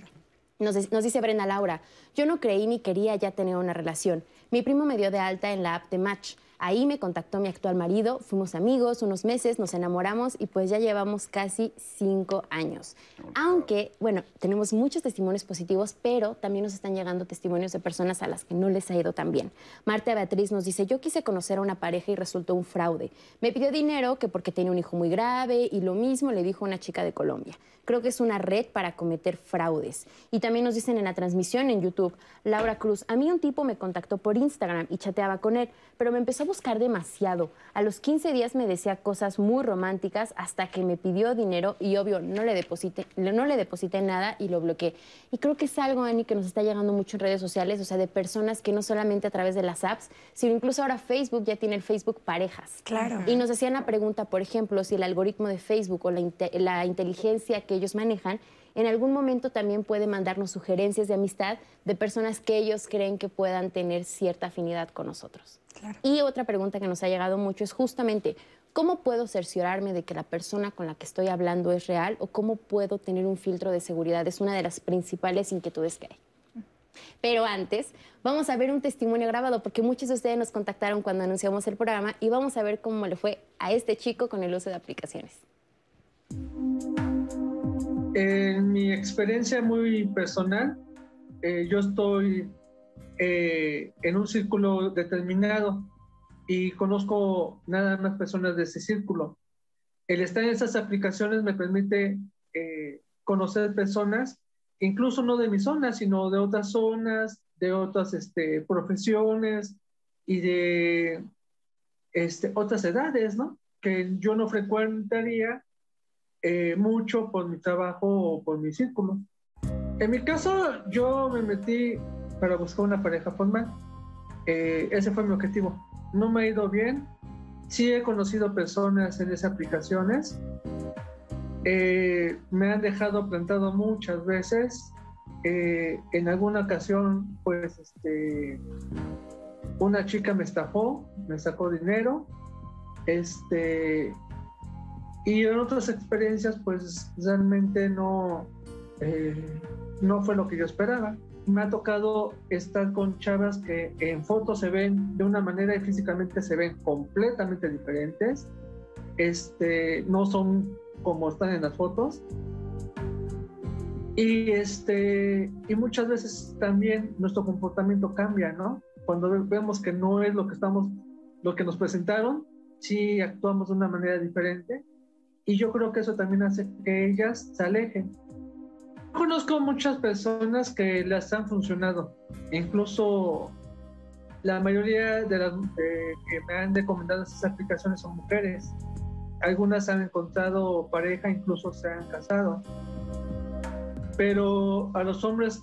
Nos, dice Brenda Laura, yo no creí ni quería ya tener una relación. Mi primo me dio de alta en la app de Match. Ahí me contactó mi actual marido, fuimos amigos unos meses, nos enamoramos y pues ya llevamos casi cinco años. Aunque, bueno, tenemos muchos testimonios positivos, pero también nos están llegando testimonios de personas a las que no les ha ido tan bien. Marta Beatriz nos dice, yo quise conocer a una pareja y resultó un fraude. Me pidió dinero que porque tenía un hijo muy grave y lo mismo le dijo una chica de Colombia. Creo que es una red para cometer fraudes. Y también nos dicen en la transmisión en YouTube, Laura Cruz, a mí un tipo me contactó por Instagram y chateaba con él, pero me empezó a buscar demasiado. A los 15 días me decía cosas muy románticas hasta que me pidió dinero y obvio no le deposité, no le deposité nada y lo bloqueé. Y creo que es algo, Ani, que nos está llegando mucho en redes sociales, o sea, de personas que no solamente a través de las apps, sino incluso ahora Facebook ya tiene el Facebook Parejas. Claro. Y nos hacían la pregunta, por ejemplo, si el algoritmo de Facebook o la, la inteligencia que ellos manejan en algún momento también puede mandarnos sugerencias de amistad de personas que ellos creen que puedan tener cierta afinidad con nosotros. Y otra pregunta que nos ha llegado mucho es justamente, ¿cómo puedo cerciorarme de que la persona con la que estoy hablando es real o cómo puedo tener un filtro de seguridad? Es una de las principales inquietudes que hay. Pero antes, vamos a ver un testimonio grabado porque muchos de ustedes nos contactaron cuando anunciamos el programa y vamos a ver cómo le fue a este chico con el uso de aplicaciones. En mi experiencia muy personal, eh, yo estoy eh, en un círculo determinado y conozco nada más personas de ese círculo. El estar en esas aplicaciones me permite eh, conocer personas, incluso no de mi zona, sino de otras zonas, de otras este, profesiones y de este, otras edades, ¿no? Que yo no frecuentaría eh, mucho por mi trabajo o por mi círculo. En mi caso, yo me metí para buscar una pareja formal. Eh, ese fue mi objetivo. No me ha ido bien. Sí he conocido personas en esas aplicaciones. Eh, me han dejado plantado muchas veces. en alguna ocasión, pues, este, una chica me estafó, me sacó dinero. Este, y en otras experiencias, pues realmente no, eh, no fue lo que yo esperaba. Me ha tocado estar con chavas que en fotos se ven de una manera y físicamente se ven completamente diferentes. Este, no son como están en las fotos. Y, este, y muchas veces también nuestro comportamiento cambia, ¿no? Cuando vemos que no es lo que estamos, lo que nos presentaron, sí actuamos de una manera diferente y yo creo que eso también hace que ellas se alejen. Conozco muchas personas que las han funcionado, incluso la mayoría de las que me han recomendado esas aplicaciones son mujeres. Algunas han encontrado pareja, incluso se han casado. Pero a los hombres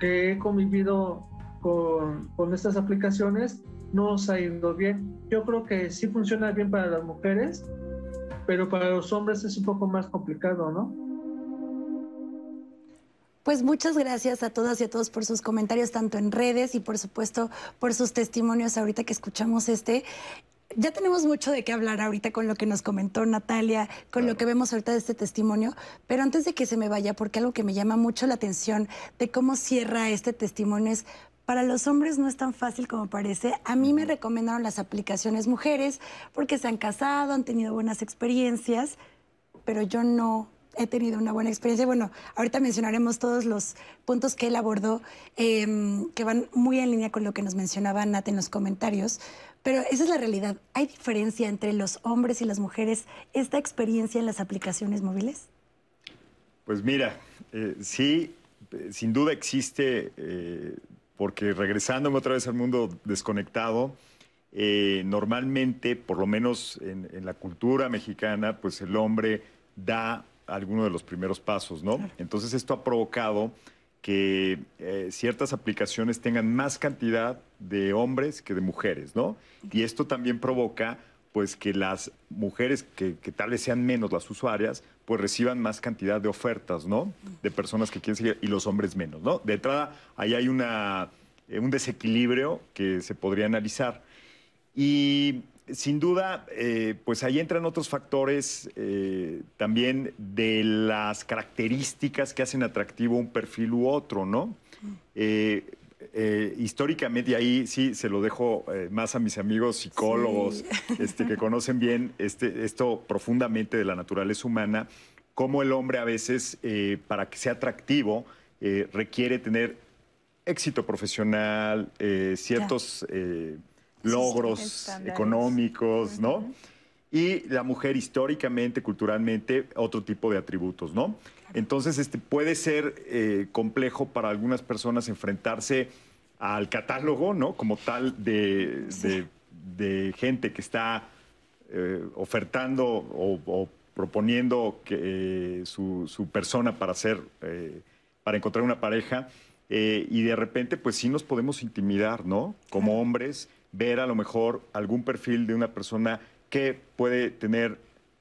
que he convivido con, con estas aplicaciones no nos ha ido bien. Yo creo que sí funciona bien para las mujeres, pero para los hombres es un poco más complicado, ¿no? Pues muchas gracias a todas y a todos por sus comentarios, tanto en redes y por supuesto por sus testimonios ahorita que escuchamos este. Ya tenemos mucho de qué hablar ahorita con lo que nos comentó Natalia, con lo que vemos ahorita de este testimonio, pero antes de que se me vaya, porque algo que me llama mucho la atención de cómo cierra este testimonio es para los hombres no es tan fácil como parece. A mí me recomendaron las aplicaciones mujeres porque se han casado, han tenido buenas experiencias, pero yo no he tenido una buena experiencia. Bueno, ahorita mencionaremos todos los puntos que él abordó, em, que van muy en línea con lo que nos mencionaba Nat en los comentarios, pero esa es la realidad. ¿Hay diferencia entre los hombres y las mujeres esta experiencia en las aplicaciones móviles? Pues mira, eh, sí, eh, sin duda existe eh, porque regresándome otra vez al mundo desconectado, eh, normalmente, por lo menos en, la cultura mexicana, pues el hombre da alguno de los primeros pasos, ¿no? Entonces esto ha provocado que eh, ciertas aplicaciones tengan más cantidad de hombres que de mujeres, ¿no? Y esto también provoca pues que las mujeres que, que, tal vez sean menos las usuarias, pues reciban más cantidad de ofertas, ¿no? De personas que quieren seguir y los hombres menos, ¿no? De entrada, ahí hay una, eh, un desequilibrio que se podría analizar. Y sin duda, eh, pues ahí entran otros factores eh, también de las características que hacen atractivo un perfil u otro, ¿no? Eh, históricamente, y ahí sí se lo dejo más a mis amigos psicólogos este, que conocen bien este, esto profundamente de la naturaleza humana, cómo el hombre a veces, para que sea atractivo, requiere tener éxito profesional, ciertos logros económicos, ¿no? Y la mujer históricamente, culturalmente, otro tipo de atributos, ¿no? Entonces, este, puede ser eh, complejo para algunas personas enfrentarse al catálogo, ¿no? Como tal de, gente que está eh, ofertando o, proponiendo que, eh, su, persona para hacer, para encontrar una pareja. y de repente, pues sí nos podemos intimidar, ¿no? Como hombres ver a lo mejor algún perfil de una persona que puede tener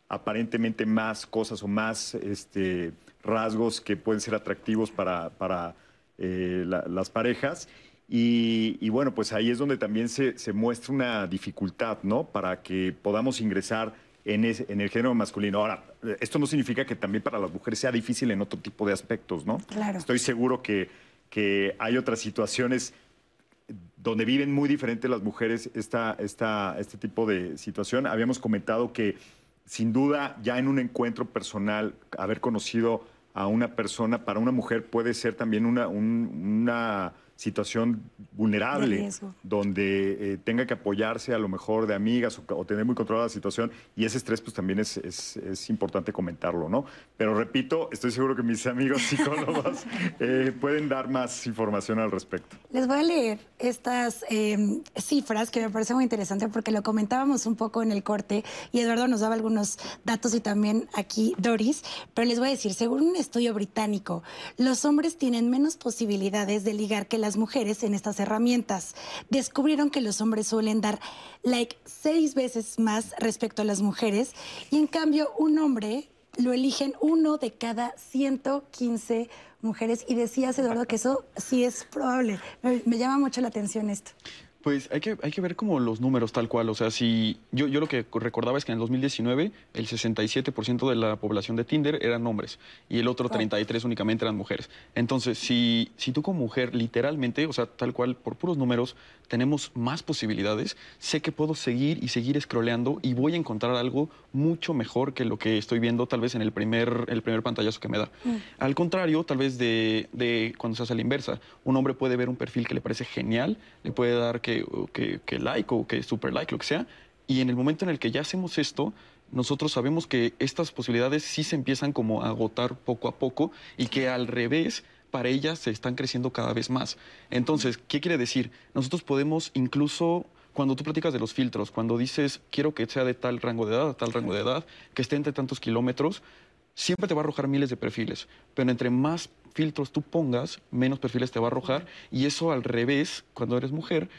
aparentemente más cosas o más este, rasgos que pueden ser atractivos para, para eh, las parejas. Y, bueno, pues ahí es donde también se, muestra una dificultad, ¿no? Para que podamos ingresar en, en, el género masculino. Ahora, esto no significa que también para las mujeres sea difícil en otro tipo de aspectos, ¿no? Claro. Estoy seguro que, que hay otras situaciones donde viven muy diferentes las mujeres esta, esta, este tipo de situación. Habíamos comentado que sin duda ya en un encuentro personal, haber conocido a una persona para una mujer puede ser también una situación vulnerable, donde eh, tenga que apoyarse a lo mejor de amigas o, tener muy controlada la situación, y ese estrés pues también es, es, importante comentarlo, ¿no? Pero repito, estoy seguro que mis amigos psicólogos eh, pueden dar más información al respecto. Les voy a leer estas em, cifras que me parece muy interesante porque lo comentábamos un poco en el corte y Eduardo nos daba algunos datos y también aquí Doris, pero les voy a decir, según un estudio británico, los hombres tienen menos posibilidades de ligar que las mujeres en estas herramientas. Descubrieron que los hombres suelen dar like seis veces más respecto a las mujeres y en cambio un hombre lo eligen uno de cada 115 mujeres. Y decías, Eduardo, que eso sí es probable. me llama mucho la atención esto. Pues hay que, hay que ver como los números tal cual. O sea, si yo, yo lo que recordaba es que en el 2019 el 67% de la población de Tinder eran hombres y el otro 33 únicamente eran mujeres. Entonces, si, si tú como mujer literalmente, o sea, tal cual por puros números, tenemos más posibilidades, sé que puedo seguir y seguir scrolleando y voy a encontrar algo mucho mejor que lo que estoy viendo tal vez en el primer, el primer pantallazo que me da. Mm. Al contrario, tal vez de, de, cuando se hace la inversa, un hombre puede ver un perfil que le parece genial, le puede dar que, que, que like o que super like, lo que sea, y en el momento en el que ya hacemos esto, nosotros sabemos que estas posibilidades sí se empiezan como a agotar poco a poco y que al revés para ellas se están creciendo cada vez más. Entonces, ¿qué quiere decir? Nosotros podemos incluso cuando tú platicas de los filtros, cuando dices quiero que sea de tal rango de edad, tal rango de edad, que esté entre tantos kilómetros, siempre te va a arrojar miles de perfiles. Pero entre más filtros tú pongas, menos perfiles te va a arrojar. Y eso al revés, cuando eres mujer,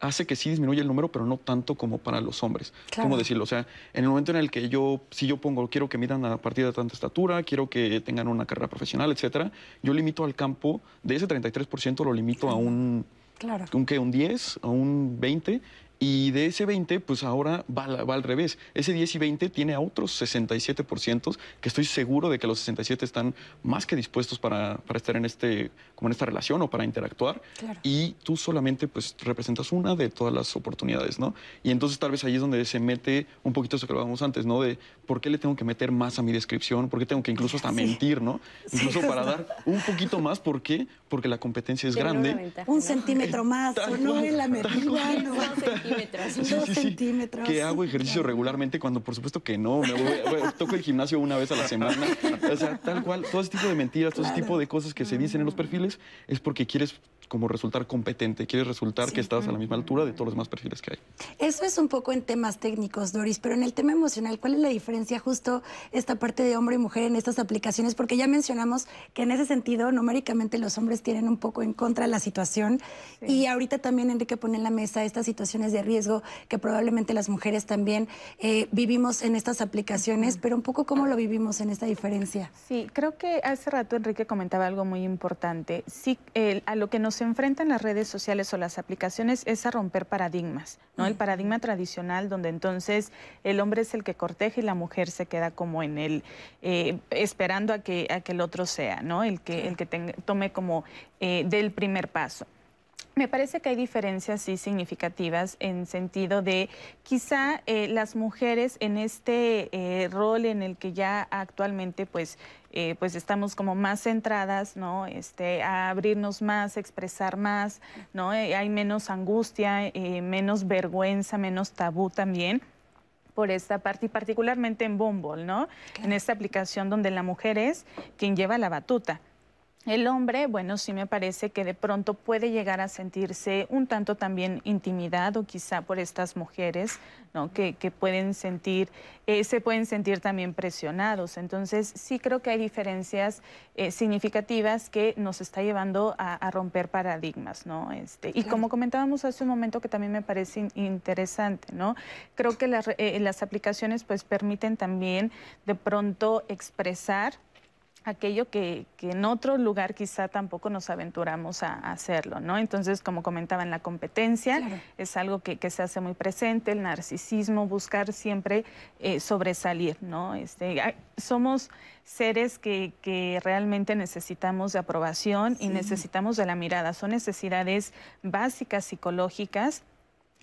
hace que sí disminuya el número, pero no tanto como para los hombres. ¿Cómo decirlo? O sea, en el momento en el que yo, si yo pongo, quiero que midan a partir de tanta estatura, quiero que tengan una carrera profesional, etcétera, yo limito al campo, de ese 33% lo limito a un, claro. un, ¿qué? un 10, a un 20, y de ese 20, pues ahora va, va, al revés. Ese 10 y 20 tiene a otros 67%, que estoy seguro de que los 67 están más que dispuestos para, para estar en, este, como en esta relación o para interactuar. Y tú solamente pues representas una de todas las oportunidades, ¿no? Y entonces tal vez ahí es donde se mete un poquito eso que hablábamos antes, ¿no? De por qué le tengo que meter más a mi descripción, por qué tengo que incluso hasta mentir, ¿no? Incluso para dar un poquito más, ¿por qué? Porque la competencia es grande. un centímetro más, no en la medida, no centímetros. centímetros. Que hago ejercicio regularmente cuando por supuesto que no. Me toco el gimnasio una vez a la semana. O sea, tal cual, todo ese tipo de mentiras, todo ese tipo de cosas que se dicen en los perfiles es porque quieres como resultar competente, quieres resultar que estás a la misma altura de todos los demás perfiles que hay. Eso es un poco en temas técnicos, Doris, pero en el tema emocional, ¿cuál es la diferencia justo esta parte de hombre y mujer en estas aplicaciones? Porque ya mencionamos que en ese sentido, numéricamente los hombres tienen un poco en contra la situación y ahorita también Enrique pone en la mesa estas situaciones de riesgo que probablemente las mujeres también eh, vivimos en estas aplicaciones, pero un poco cómo lo vivimos en esta diferencia. Sí, creo que hace rato Enrique comentaba algo muy importante. Sí, a lo que nos enfrentan las redes sociales o las aplicaciones es a romper paradigmas, ¿no? El paradigma tradicional donde entonces el hombre es el que corteja y la mujer se queda como en el, eh, esperando a que, a que el otro sea, ¿no? El que, el que tome como eh, del primer paso. Me parece que hay diferencias sí significativas en sentido de quizá eh, las mujeres en este eh, rol en el que ya actualmente pues pues estamos como más centradas, ¿no? Este, a abrirnos más, expresar más, ¿no? hay menos angustia, menos vergüenza, menos tabú también por esta parte y particularmente en Bumble, ¿no? En esta aplicación donde la mujer es quien lleva la batuta. El hombre, bueno, sí me parece que de pronto puede llegar a sentirse un tanto también intimidado, quizá por estas mujeres, ¿no? Que, pueden sentir, eh, se pueden sentir también presionados. Entonces, sí creo que hay diferencias eh, significativas que nos está llevando a, romper paradigmas, ¿no? Este, y como comentábamos hace un momento que también me parece interesante, ¿no? Creo que las, eh, las aplicaciones pues permiten también de pronto expresar aquello que, en otro lugar quizá tampoco nos aventuramos a, hacerlo, ¿no? Entonces, como comentaba, en la competencia es algo que, se hace muy presente, el narcisismo, buscar siempre eh, sobresalir, ¿no? Este, somos seres que, realmente necesitamos de aprobación y necesitamos de la mirada, son necesidades básicas psicológicas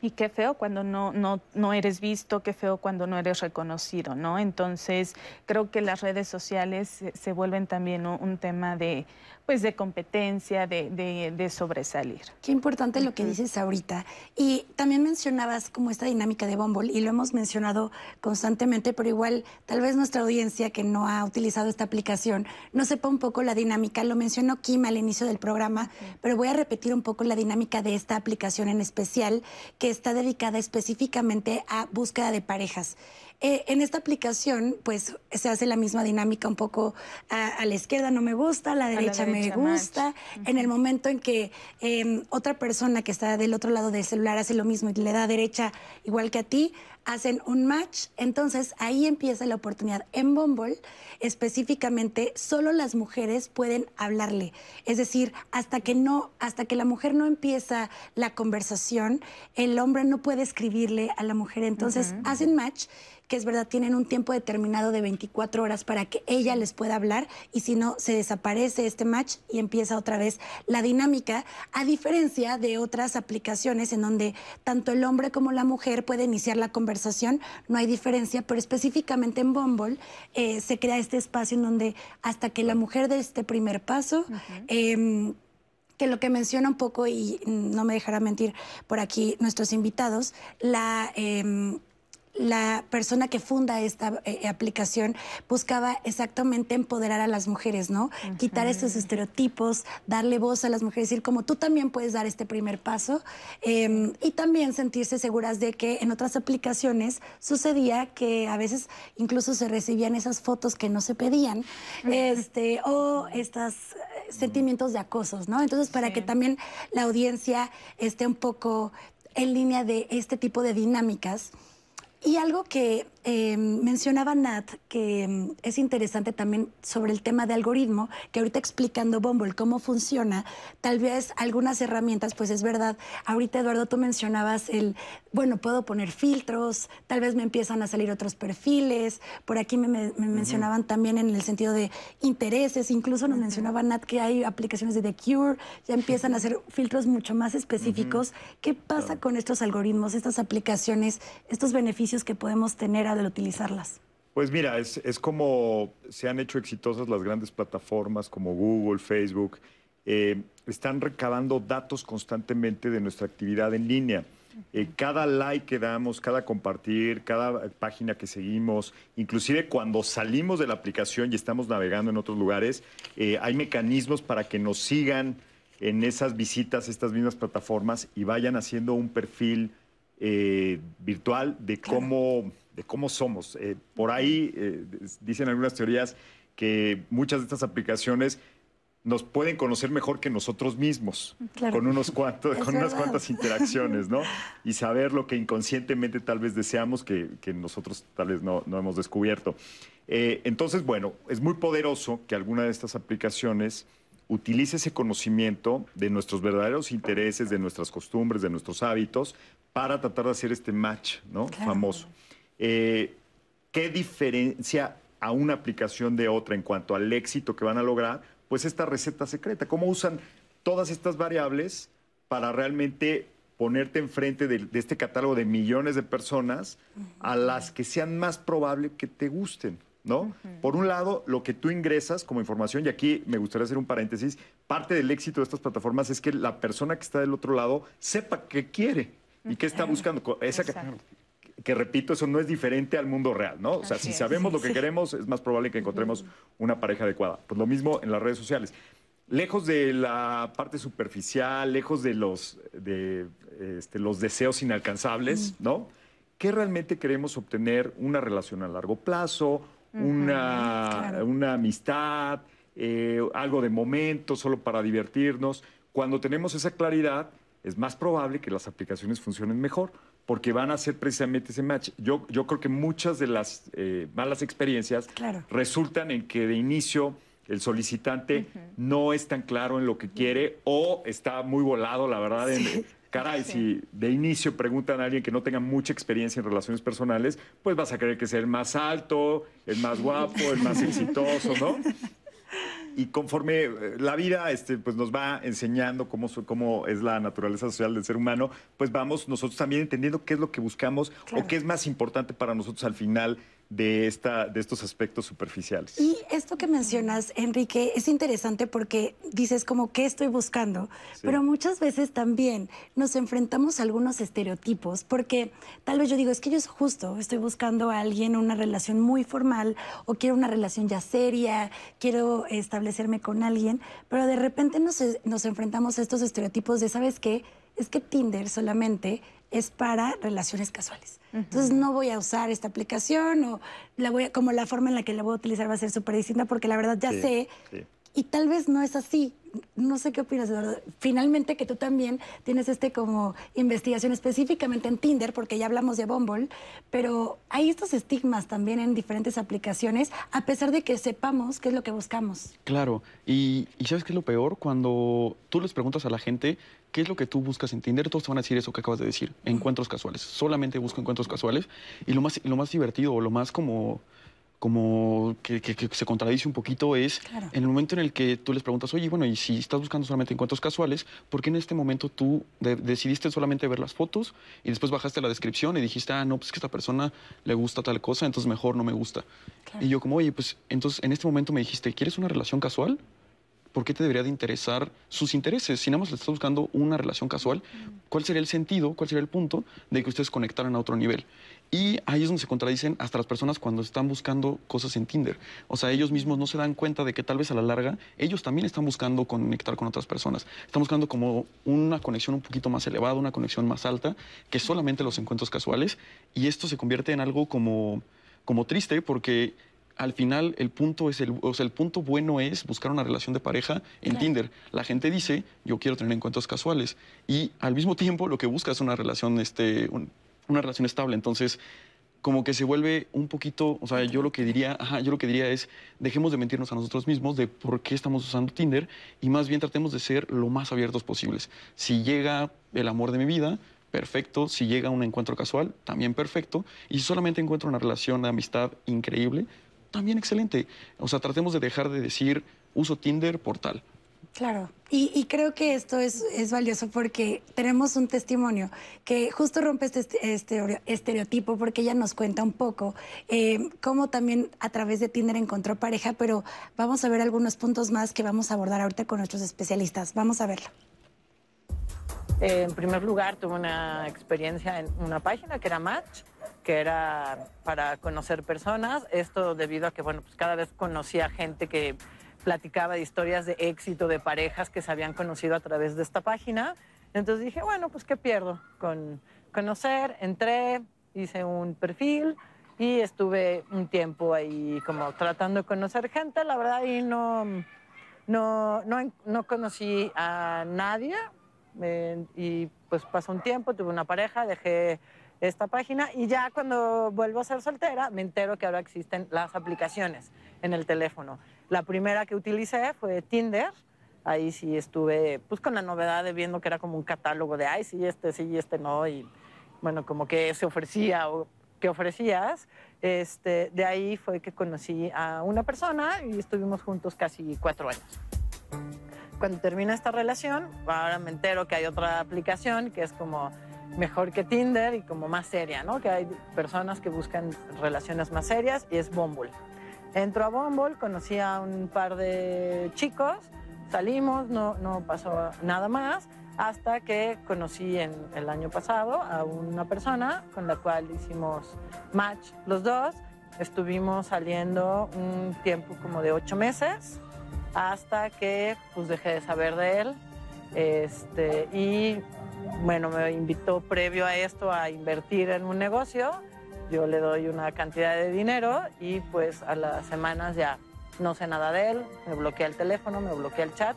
y qué feo cuando no, no, no eres visto, qué feo cuando no eres reconocido, ¿no? Entonces, creo que las redes sociales se, vuelven también un tema de, pues de competencia, de, sobresalir. Qué importante lo que dices ahorita. Y también mencionabas como esta dinámica de Bumble, y lo hemos mencionado constantemente, pero igual tal vez nuestra audiencia que no ha utilizado esta aplicación no sepa un poco la dinámica. Lo mencionó Kim al inicio del programa, pero voy a repetir un poco la dinámica de esta aplicación en especial, que está dedicada específicamente a búsqueda de parejas. Eh, en esta aplicación, pues se hace la misma dinámica un poco a, la izquierda no me gusta, a la derecha, me gusta. En el momento en que em, otra persona que está del otro lado del celular hace lo mismo y le da derecha igual que a ti, hacen un match, entonces ahí empieza la oportunidad. En Bumble, específicamente, solo las mujeres pueden hablarle. Es decir, hasta que no, hasta que la mujer no empieza la conversación, el hombre no puede escribirle a la mujer. Entonces, hacen match que es verdad, tienen un tiempo determinado de 24 horas para que ella les pueda hablar y si no, se desaparece este match y empieza otra vez la dinámica, a diferencia de otras aplicaciones en donde tanto el hombre como la mujer puede iniciar la conversación, no hay diferencia, pero específicamente en Bumble eh, se crea este espacio en donde hasta que la mujer dé este primer paso, em, que lo que menciona un poco, y no me dejará mentir por aquí nuestros invitados, la... Em, la persona que funda esta eh, aplicación buscaba exactamente empoderar a las mujeres, ¿no? Quitar estos estereotipos, darle voz a las mujeres, decir como tú también puedes dar este primer paso em, y también sentirse seguras de que en otras aplicaciones sucedía que a veces incluso se recibían esas fotos que no se pedían, este, o estos eh, sentimientos de acosos, ¿no? Entonces, para que también la audiencia esté un poco en línea de este tipo de dinámicas, y algo que eh, mencionaba Nat, que mm, es interesante también sobre el tema de algoritmo, que ahorita explicando Bumble cómo funciona, tal vez algunas herramientas, pues es verdad, ahorita Eduardo tú mencionabas el, bueno, puedo poner filtros, tal vez me empiezan a salir otros perfiles, por aquí me, mencionaban también en el sentido de intereses, incluso nos mencionaba Nat que hay aplicaciones de The Cure, ya empiezan a hacer filtros mucho más específicos. ¿Qué pasa con estos algoritmos, estas aplicaciones, estos beneficios? que podemos tener al utilizarlas? Pues mira, es, como se han hecho exitosas las grandes plataformas como Google, Facebook. Eh, están recabando datos constantemente de nuestra actividad en línea. Eh, cada like que damos, cada compartir, cada página que seguimos, inclusive cuando salimos de la aplicación y estamos navegando en otros lugares, eh, hay mecanismos para que nos sigan en esas visitas, estas mismas plataformas y vayan haciendo un perfil virtual de cómo, de cómo somos. Eh, por ahí eh, dicen algunas teorías que muchas de estas aplicaciones nos pueden conocer mejor que nosotros mismos, con, unos cuantos, con unas cuantas interacciones, ¿no? Y saber lo que inconscientemente tal vez deseamos que, nosotros tal vez no, hemos descubierto. Eh, entonces, bueno, es muy poderoso que alguna de estas aplicaciones utilice ese conocimiento de nuestros verdaderos intereses, de nuestras costumbres, de nuestros hábitos, para tratar de hacer este match, ¿no? Famoso. Eh, ¿Qué diferencia a una aplicación de otra en cuanto al éxito que van a lograr? pues esta receta secreta. ¿Cómo usan todas estas variables para realmente ponerte enfrente de, este catálogo de millones de personas a las que sean más probable que te gusten? ¿No? Por un lado, lo que tú ingresas como información, y aquí me gustaría hacer un paréntesis, parte del éxito de estas plataformas es que la persona que está del otro lado sepa qué quiere y qué está buscando. Esa que, repito, eso no es diferente al mundo real, ¿no? O sea, si sabemos lo que queremos, es más probable que encontremos una pareja adecuada. Pues lo mismo en las redes sociales. Lejos de la parte superficial, lejos de los, de, este, los deseos inalcanzables, ¿no? ¿Qué realmente queremos obtener? Una relación a largo plazo, una, una amistad, eh, algo de momento, solo para divertirnos. Cuando tenemos esa claridad, es más probable que las aplicaciones funcionen mejor porque van a hacer precisamente ese match. Yo, yo creo que muchas de las eh, malas experiencias resultan en que de inicio el solicitante no es tan claro en lo que quiere o está muy volado, la verdad. caray, si de inicio preguntan a alguien que no tenga mucha experiencia en relaciones personales, pues vas a creer que es el más alto, el más guapo, el más exitoso, ¿no? Y conforme eh, la vida este, pues nos va enseñando cómo, cómo es la naturaleza social del ser humano, pues vamos nosotros también entendiendo qué es lo que buscamos o qué es más importante para nosotros al final de, esta, de estos aspectos superficiales. Y esto que mencionas, Enrique, es interesante porque dices como qué estoy buscando, pero muchas veces también nos enfrentamos a algunos estereotipos, porque tal vez yo digo, es que yo es justo, estoy buscando a alguien una relación muy formal o quiero una relación ya seria, quiero establecerme con alguien, pero de repente nos, nos enfrentamos a estos estereotipos de, ¿sabes qué? Es que Tinder solamente es para relaciones casuales. Entonces no voy a usar esta aplicación o la voy como la forma en la que la voy a utilizar va a ser súper distinta porque la verdad ya sé y tal vez no es así. No sé qué opinas, Eduardo. Finalmente que tú también tienes este como investigación específicamente en Tinder, porque ya hablamos de Bumble, pero hay estos estigmas también en diferentes aplicaciones, a pesar de que sepamos qué es lo que buscamos. Claro, y, y ¿sabes qué es lo peor? Cuando tú les preguntas a la gente qué es lo que tú buscas en Tinder, todos te van a decir eso que acabas de decir, encuentros casuales. Solamente busco encuentros casuales. Y lo más, lo más divertido, o lo más como como que, se contradice un poquito es en el momento en el que tú les preguntas, oye, bueno, y si estás buscando solamente encuentros casuales, ¿por qué en este momento tú decidiste solamente ver las fotos y después bajaste la descripción y dijiste, ah, no, pues que esta persona le gusta tal cosa, entonces mejor no me gusta? Y yo como, oye, pues entonces en este momento me dijiste, ¿quieres una relación casual? ¿por qué te debería de interesar sus intereses? Si nada más le estás buscando una relación casual, ¿cuál sería el sentido, cuál sería el punto de que ustedes conectaran a otro nivel? Y ahí es donde se contradicen hasta las personas cuando están buscando cosas en Tinder. O sea, ellos mismos no se dan cuenta de que tal vez a la larga ellos también están buscando conectar con otras personas. Están buscando como una conexión un poquito más elevada, una conexión más alta que solamente los encuentros casuales. Y esto se convierte en algo como, como triste porque al final el punto es el, o sea, el punto bueno es buscar una relación de pareja en Tinder. La gente dice, yo quiero tener encuentros casuales y al mismo tiempo lo que busca es una relación, este, una relación estable. Entonces, como que se vuelve un poquito, o sea, yo lo que diría, yo lo que diría es, dejemos de mentirnos a nosotros mismos de por qué estamos usando Tinder y más bien tratemos de ser lo más abiertos posibles. Si llega el amor de mi vida, perfecto. Si llega un encuentro casual, también perfecto. Y si solamente encuentro una relación de amistad increíble, también excelente. O sea, tratemos de dejar de decir uso Tinder por tal. Claro, y, creo que esto es, es, valioso porque tenemos un testimonio que justo rompe este, este estereotipo porque ella nos cuenta un poco eh, cómo también a través de Tinder encontró pareja, pero vamos a ver algunos puntos más que vamos a abordar ahorita con nuestros especialistas. Vamos a verlo. En primer lugar, tuve una experiencia en una página que era Match que era para conocer personas. Esto debido a que, bueno, pues cada vez conocía gente que platicaba de historias de éxito de parejas que se habían conocido a través de esta página. Entonces dije, bueno, pues qué pierdo con conocer. Entré, hice un perfil y estuve un tiempo ahí como tratando de conocer gente. La verdad, ahí no, no, no, no conocí a nadie eh, y pues pasó un tiempo, tuve una pareja, dejé esta página y ya cuando vuelvo a ser soltera me entero que ahora existen las aplicaciones en el teléfono. La primera que utilicé fue Tinder. Ahí sí estuve pues con la novedad de viendo que era como un catálogo de, ay, sí, este sí, este no. Y bueno, como que se ofrecía o que ofrecías. Este, de ahí fue que conocí a una persona y estuvimos juntos casi cuatro años. Cuando termina esta relación, ahora me entero que hay otra aplicación que es como mejor que Tinder y como más seria, ¿no? Que hay personas que buscan relaciones más serias y es Bumble. Entro a Bumble, conocí a un par de chicos, salimos, no, no pasó nada más, hasta que conocí en el año pasado a una persona con la cual hicimos match los dos. Estuvimos saliendo un tiempo como de ocho meses hasta que pues dejé de saber de él. Este, y bueno, me invitó previo a esto a invertir en un negocio. Yo le doy una cantidad de dinero y pues a las semanas ya no sé nada de él, me bloquea el teléfono, me bloquea el chat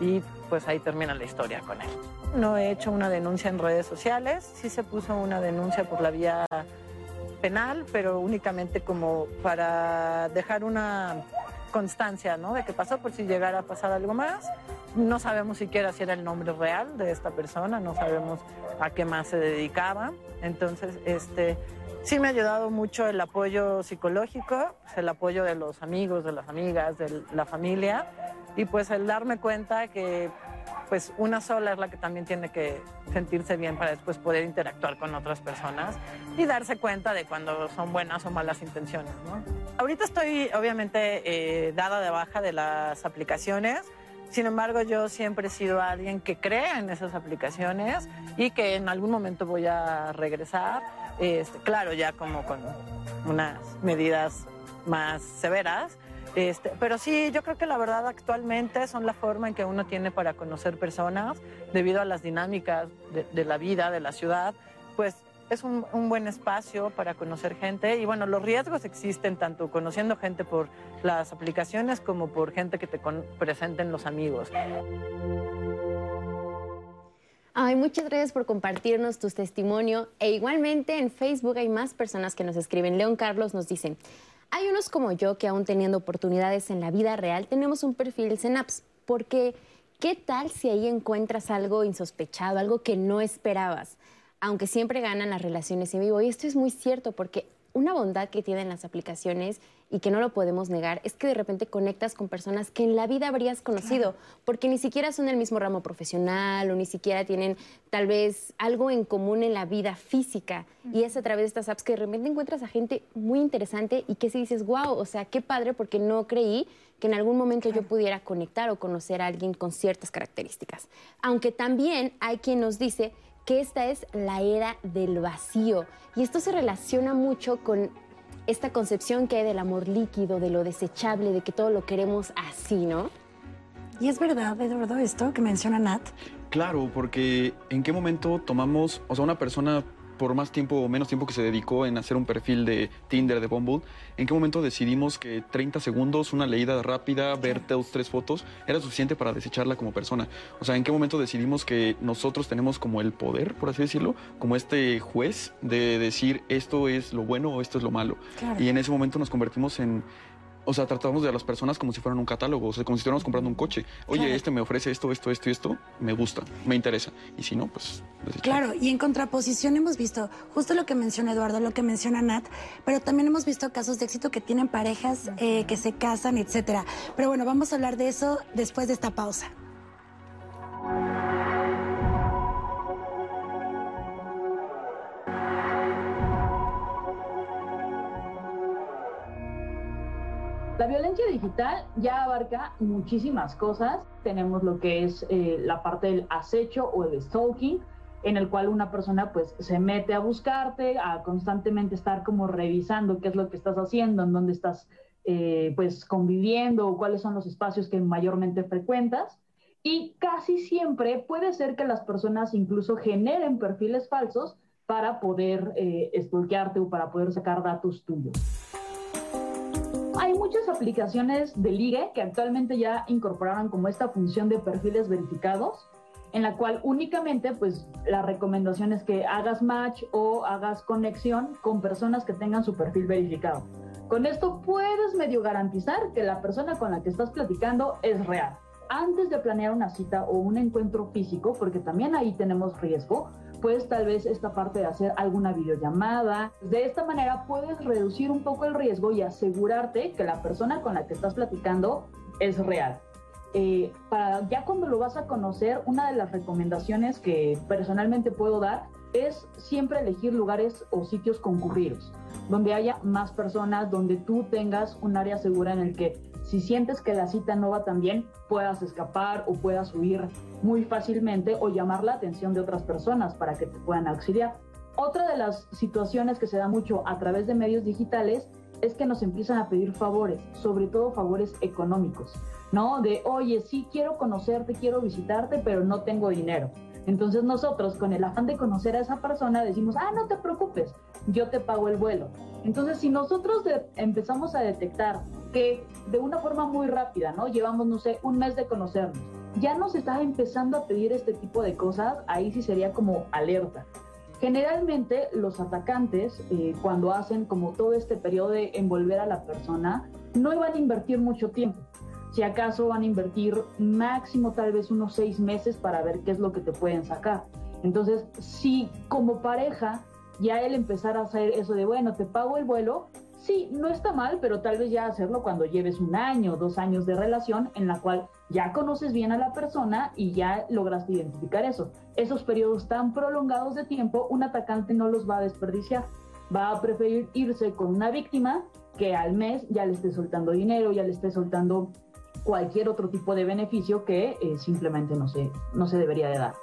y pues ahí termina la historia con él. No he hecho una denuncia en redes sociales, sí se puso una denuncia por la vía penal, pero únicamente como para dejar una constancia, ¿no? De qué pasó por si llegara a pasar algo más. No sabemos siquiera si era el nombre real de esta persona, no sabemos a qué más se dedicaba. Entonces, este, sí me ha ayudado mucho el apoyo psicológico, pues, el apoyo de los amigos, de las amigas, de la familia y pues el darme cuenta que pues una sola es la que también tiene que sentirse bien para después poder interactuar con otras personas y darse cuenta de cuando son buenas o malas intenciones. ¿no? Ahorita estoy obviamente eh, dada de baja de las aplicaciones. Sin embargo, yo siempre he sido alguien que cree en esas aplicaciones y que en algún momento voy a regresar. Este, claro, ya como con unas medidas más severas, este, pero sí, yo creo que la verdad actualmente son la forma en que uno tiene para conocer personas debido a las dinámicas de, la vida, de la ciudad, pues es un, buen espacio para conocer gente y bueno, los riesgos existen tanto conociendo gente por las aplicaciones como por gente que te presenten los amigos. Ay, muchas gracias por compartirnos tu testimonio e igualmente en Facebook hay más personas que nos escriben. León Carlos nos dice, hay unos como yo que aún teniendo oportunidades en la vida real tenemos un perfil Synapse, porque ¿qué tal si ahí encuentras algo insospechado, algo que no esperabas? Aunque siempre ganan las relaciones en vivo. Y esto es muy cierto porque una bondad que tienen las aplicaciones y que no lo podemos negar es que de repente conectas con personas que en la vida habrías conocido, porque ni siquiera son del mismo ramo profesional o ni siquiera tienen tal vez algo en común en la vida física. Y es a través de estas apps que de repente encuentras a gente muy interesante y que si dices, wow, o sea, qué padre, porque no creí que en algún momento yo pudiera conectar o conocer a alguien con ciertas características. Aunque también hay quien nos dice que esta es la era del vacío. Y esto se relaciona mucho con esta concepción que hay del amor líquido, de lo desechable, de que todo lo queremos así, ¿no? Y es verdad, verdad esto que menciona Nat. Claro, porque en qué momento tomamos, o sea, una persona por más tiempo o menos tiempo que se dedicó en hacer un perfil de Tinder, de Bumble, ¿en qué momento decidimos que 30 segundos, una leída rápida, ver dos, tres fotos, era suficiente para desecharla como persona? O sea, ¿en qué momento decidimos que nosotros tenemos como el poder, por así decirlo, como este juez de decir esto es lo bueno o esto es lo malo? Y en ese momento nos convertimos en o sea, tratamos de a las personas como si fueran un catálogo, o sea, como si estuviéramos comprando un coche. Oye, este me ofrece esto, esto, esto y esto, me gusta, me interesa. Y si no, pues... Claro, y en contraposición hemos visto justo lo que menciona Eduardo, lo que menciona Nat, pero también hemos visto casos de éxito que tienen parejas eh, que se casan, etcétera. Pero bueno, vamos a hablar de eso después de esta pausa. La violencia digital ya abarca muchísimas cosas. Tenemos lo que es eh, la parte del acecho o el stalking, en el cual una persona pues se mete a buscarte, a constantemente estar como revisando qué es lo que estás haciendo, en dónde estás eh, pues conviviendo o cuáles son los espacios que mayormente frecuentas. Y casi siempre puede ser que las personas incluso generen perfiles falsos para poder eh, o para poder sacar datos tuyos. Hay muchas aplicaciones de ligue que actualmente ya incorporaron como esta función de perfiles verificados, en la cual únicamente pues la recomendación es que hagas match o hagas conexión con personas que tengan su perfil verificado. Con esto puedes medio garantizar que la persona con la que estás platicando es real. Antes de planear una cita o un encuentro físico, porque también ahí tenemos riesgo, pues tal vez esta parte de hacer alguna videollamada. De esta manera puedes reducir un poco el riesgo y asegurarte que la persona con la que estás platicando es real. Eh, para ya cuando lo vas a conocer, una de las recomendaciones que personalmente puedo dar es siempre elegir lugares o sitios concurridos, donde haya más personas, donde tú tengas un área segura en el que si sientes que la cita no va tan bien, puedas escapar o puedas huir muy fácilmente o llamar la atención de otras personas para que te puedan auxiliar. Otra de las situaciones que se da mucho a través de medios digitales es que nos empiezan a pedir favores, sobre todo favores económicos, ¿no? De, oye, sí quiero conocerte, quiero visitarte, pero no tengo dinero. Entonces nosotros, con el afán de conocer a esa persona, decimos, ah, no te preocupes, yo te pago el vuelo. Entonces, si nosotros empezamos a detectar que de una forma muy rápida, ¿no? Llevamos, no sé, un mes de conocernos, ya nos está empezando a pedir este tipo de cosas, ahí sí sería como alerta. Generalmente los atacantes, eh, cuando hacen como todo este periodo de envolver a la persona, no iban a invertir mucho tiempo. Si acaso van a invertir máximo tal vez unos seis meses para ver qué es lo que te pueden sacar. Entonces, si como pareja ya él empezar a hacer eso de, bueno, te pago el vuelo, sí, no está mal, pero tal vez ya hacerlo cuando lleves un año, dos años de relación en la cual ya conoces bien a la persona y ya lograste identificar eso. Esos periodos tan prolongados de tiempo, un atacante no los va a desperdiciar. Va a preferir irse con una víctima que al mes ya le esté soltando dinero, ya le esté soltando cualquier otro tipo de beneficio que eh, simplemente no se, no se debería de dar.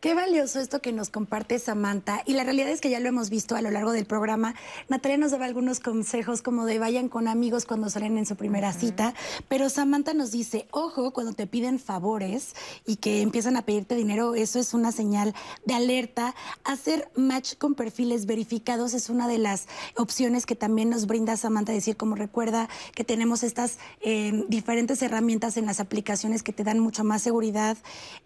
Qué valioso esto que nos comparte Samantha. Y la realidad es que ya lo hemos visto a lo largo del programa. Natalia nos daba algunos consejos como de vayan con amigos cuando salen en su primera cita. Pero Samantha nos dice, ojo, cuando te piden favores y que empiezan a pedirte dinero, eso es una señal de alerta. Hacer match con perfiles verificados es una de las opciones que también nos brinda Samantha. Decir, como recuerda que tenemos estas eh, diferentes herramientas en las aplicaciones que te dan mucho más seguridad.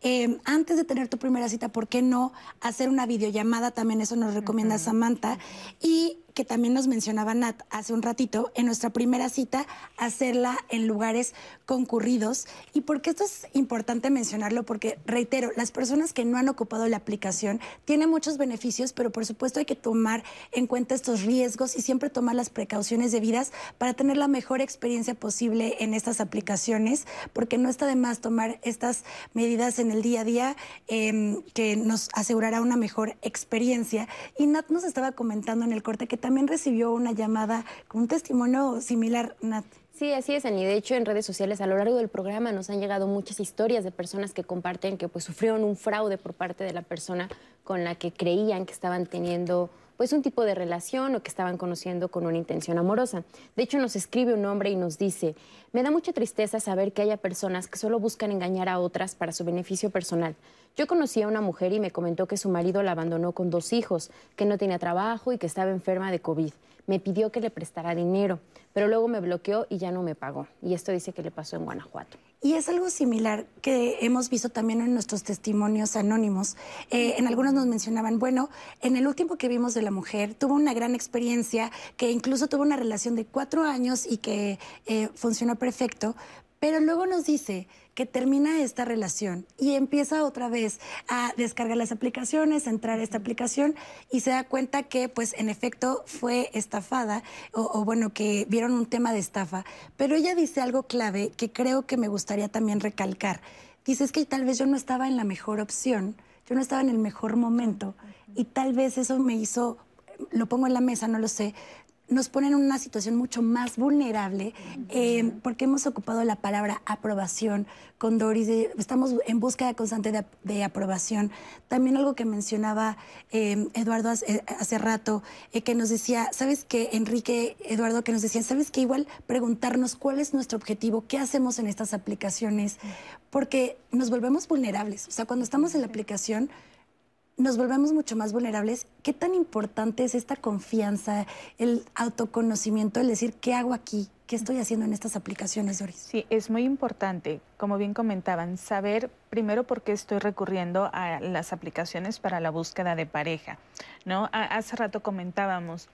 Eh, antes de tener tu primera cita, ¿por qué no hacer una videollamada? También eso nos recomienda Samantha. Y que también nos mencionaba Nat hace un ratito, en nuestra primera cita, hacerla en lugares concurridos. ¿Y por qué esto es importante mencionarlo? Porque, reitero, las personas que no han ocupado la aplicación tienen muchos beneficios, pero por supuesto hay que tomar en cuenta estos riesgos y siempre tomar las precauciones debidas para tener la mejor experiencia posible en estas aplicaciones, porque no está de más tomar estas medidas en el día a día em, que nos asegurará una mejor experiencia. Y Nat nos estaba comentando en el corte que también recibió una llamada con un testimonio similar, Nat. Sí, así es, Ani. De hecho, en redes sociales a lo largo del programa nos han llegado muchas historias de personas que comparten que pues sufrieron un fraude por parte de la persona con la que creían que estaban teniendo pues un tipo de relación o que estaban conociendo con una intención amorosa. De hecho, nos escribe un hombre y nos dice, me da mucha tristeza saber que haya personas que solo buscan engañar a otras para su beneficio personal. Yo conocí a una mujer y me comentó que su marido la abandonó con dos hijos, que no tenía trabajo y que estaba enferma de COVID. Me pidió que le prestara dinero, pero luego me bloqueó y ya no me pagó. Y esto dice que le pasó en Guanajuato. Y es algo similar que hemos visto también en nuestros testimonios anónimos. Eh, en algunos nos mencionaban, bueno, en el último que vimos de la mujer, tuvo una gran experiencia, que incluso tuvo una relación de cuatro años y que eh, funcionó perfecto, pero luego nos dice que termina esta relación y empieza otra vez a descargar las aplicaciones, a entrar a esta aplicación y se da cuenta que pues en efecto fue estafada o, bueno, que vieron un tema de estafa. Pero ella dice algo clave que creo que me gustaría también recalcar. Dice es que tal vez yo no estaba en la mejor opción, yo no estaba en el mejor momento y tal vez eso me hizo lo pongo en la mesa, no lo sé, nos ponen en una situación mucho más vulnerable eh, porque hemos ocupado la palabra aprobación con Doris. estamos en búsqueda constante de, aprobación. También algo que mencionaba eh, Eduardo hace, rato, eh, que nos decía, ¿sabes qué, Enrique, Eduardo, que nos decía, ¿sabes qué? Igual preguntarnos cuál es nuestro objetivo, qué hacemos en estas aplicaciones, porque nos volvemos vulnerables. O sea, cuando estamos en la aplicación nos volvemos mucho más vulnerables. ¿Qué tan importante es esta confianza, el autoconocimiento, el decir, ¿qué hago aquí? ¿Qué estoy haciendo en estas aplicaciones, Doris? Sí, es muy importante, como bien comentaban, saber primero por qué estoy recurriendo a las aplicaciones para la búsqueda de pareja. ¿no? hace rato comentábamos,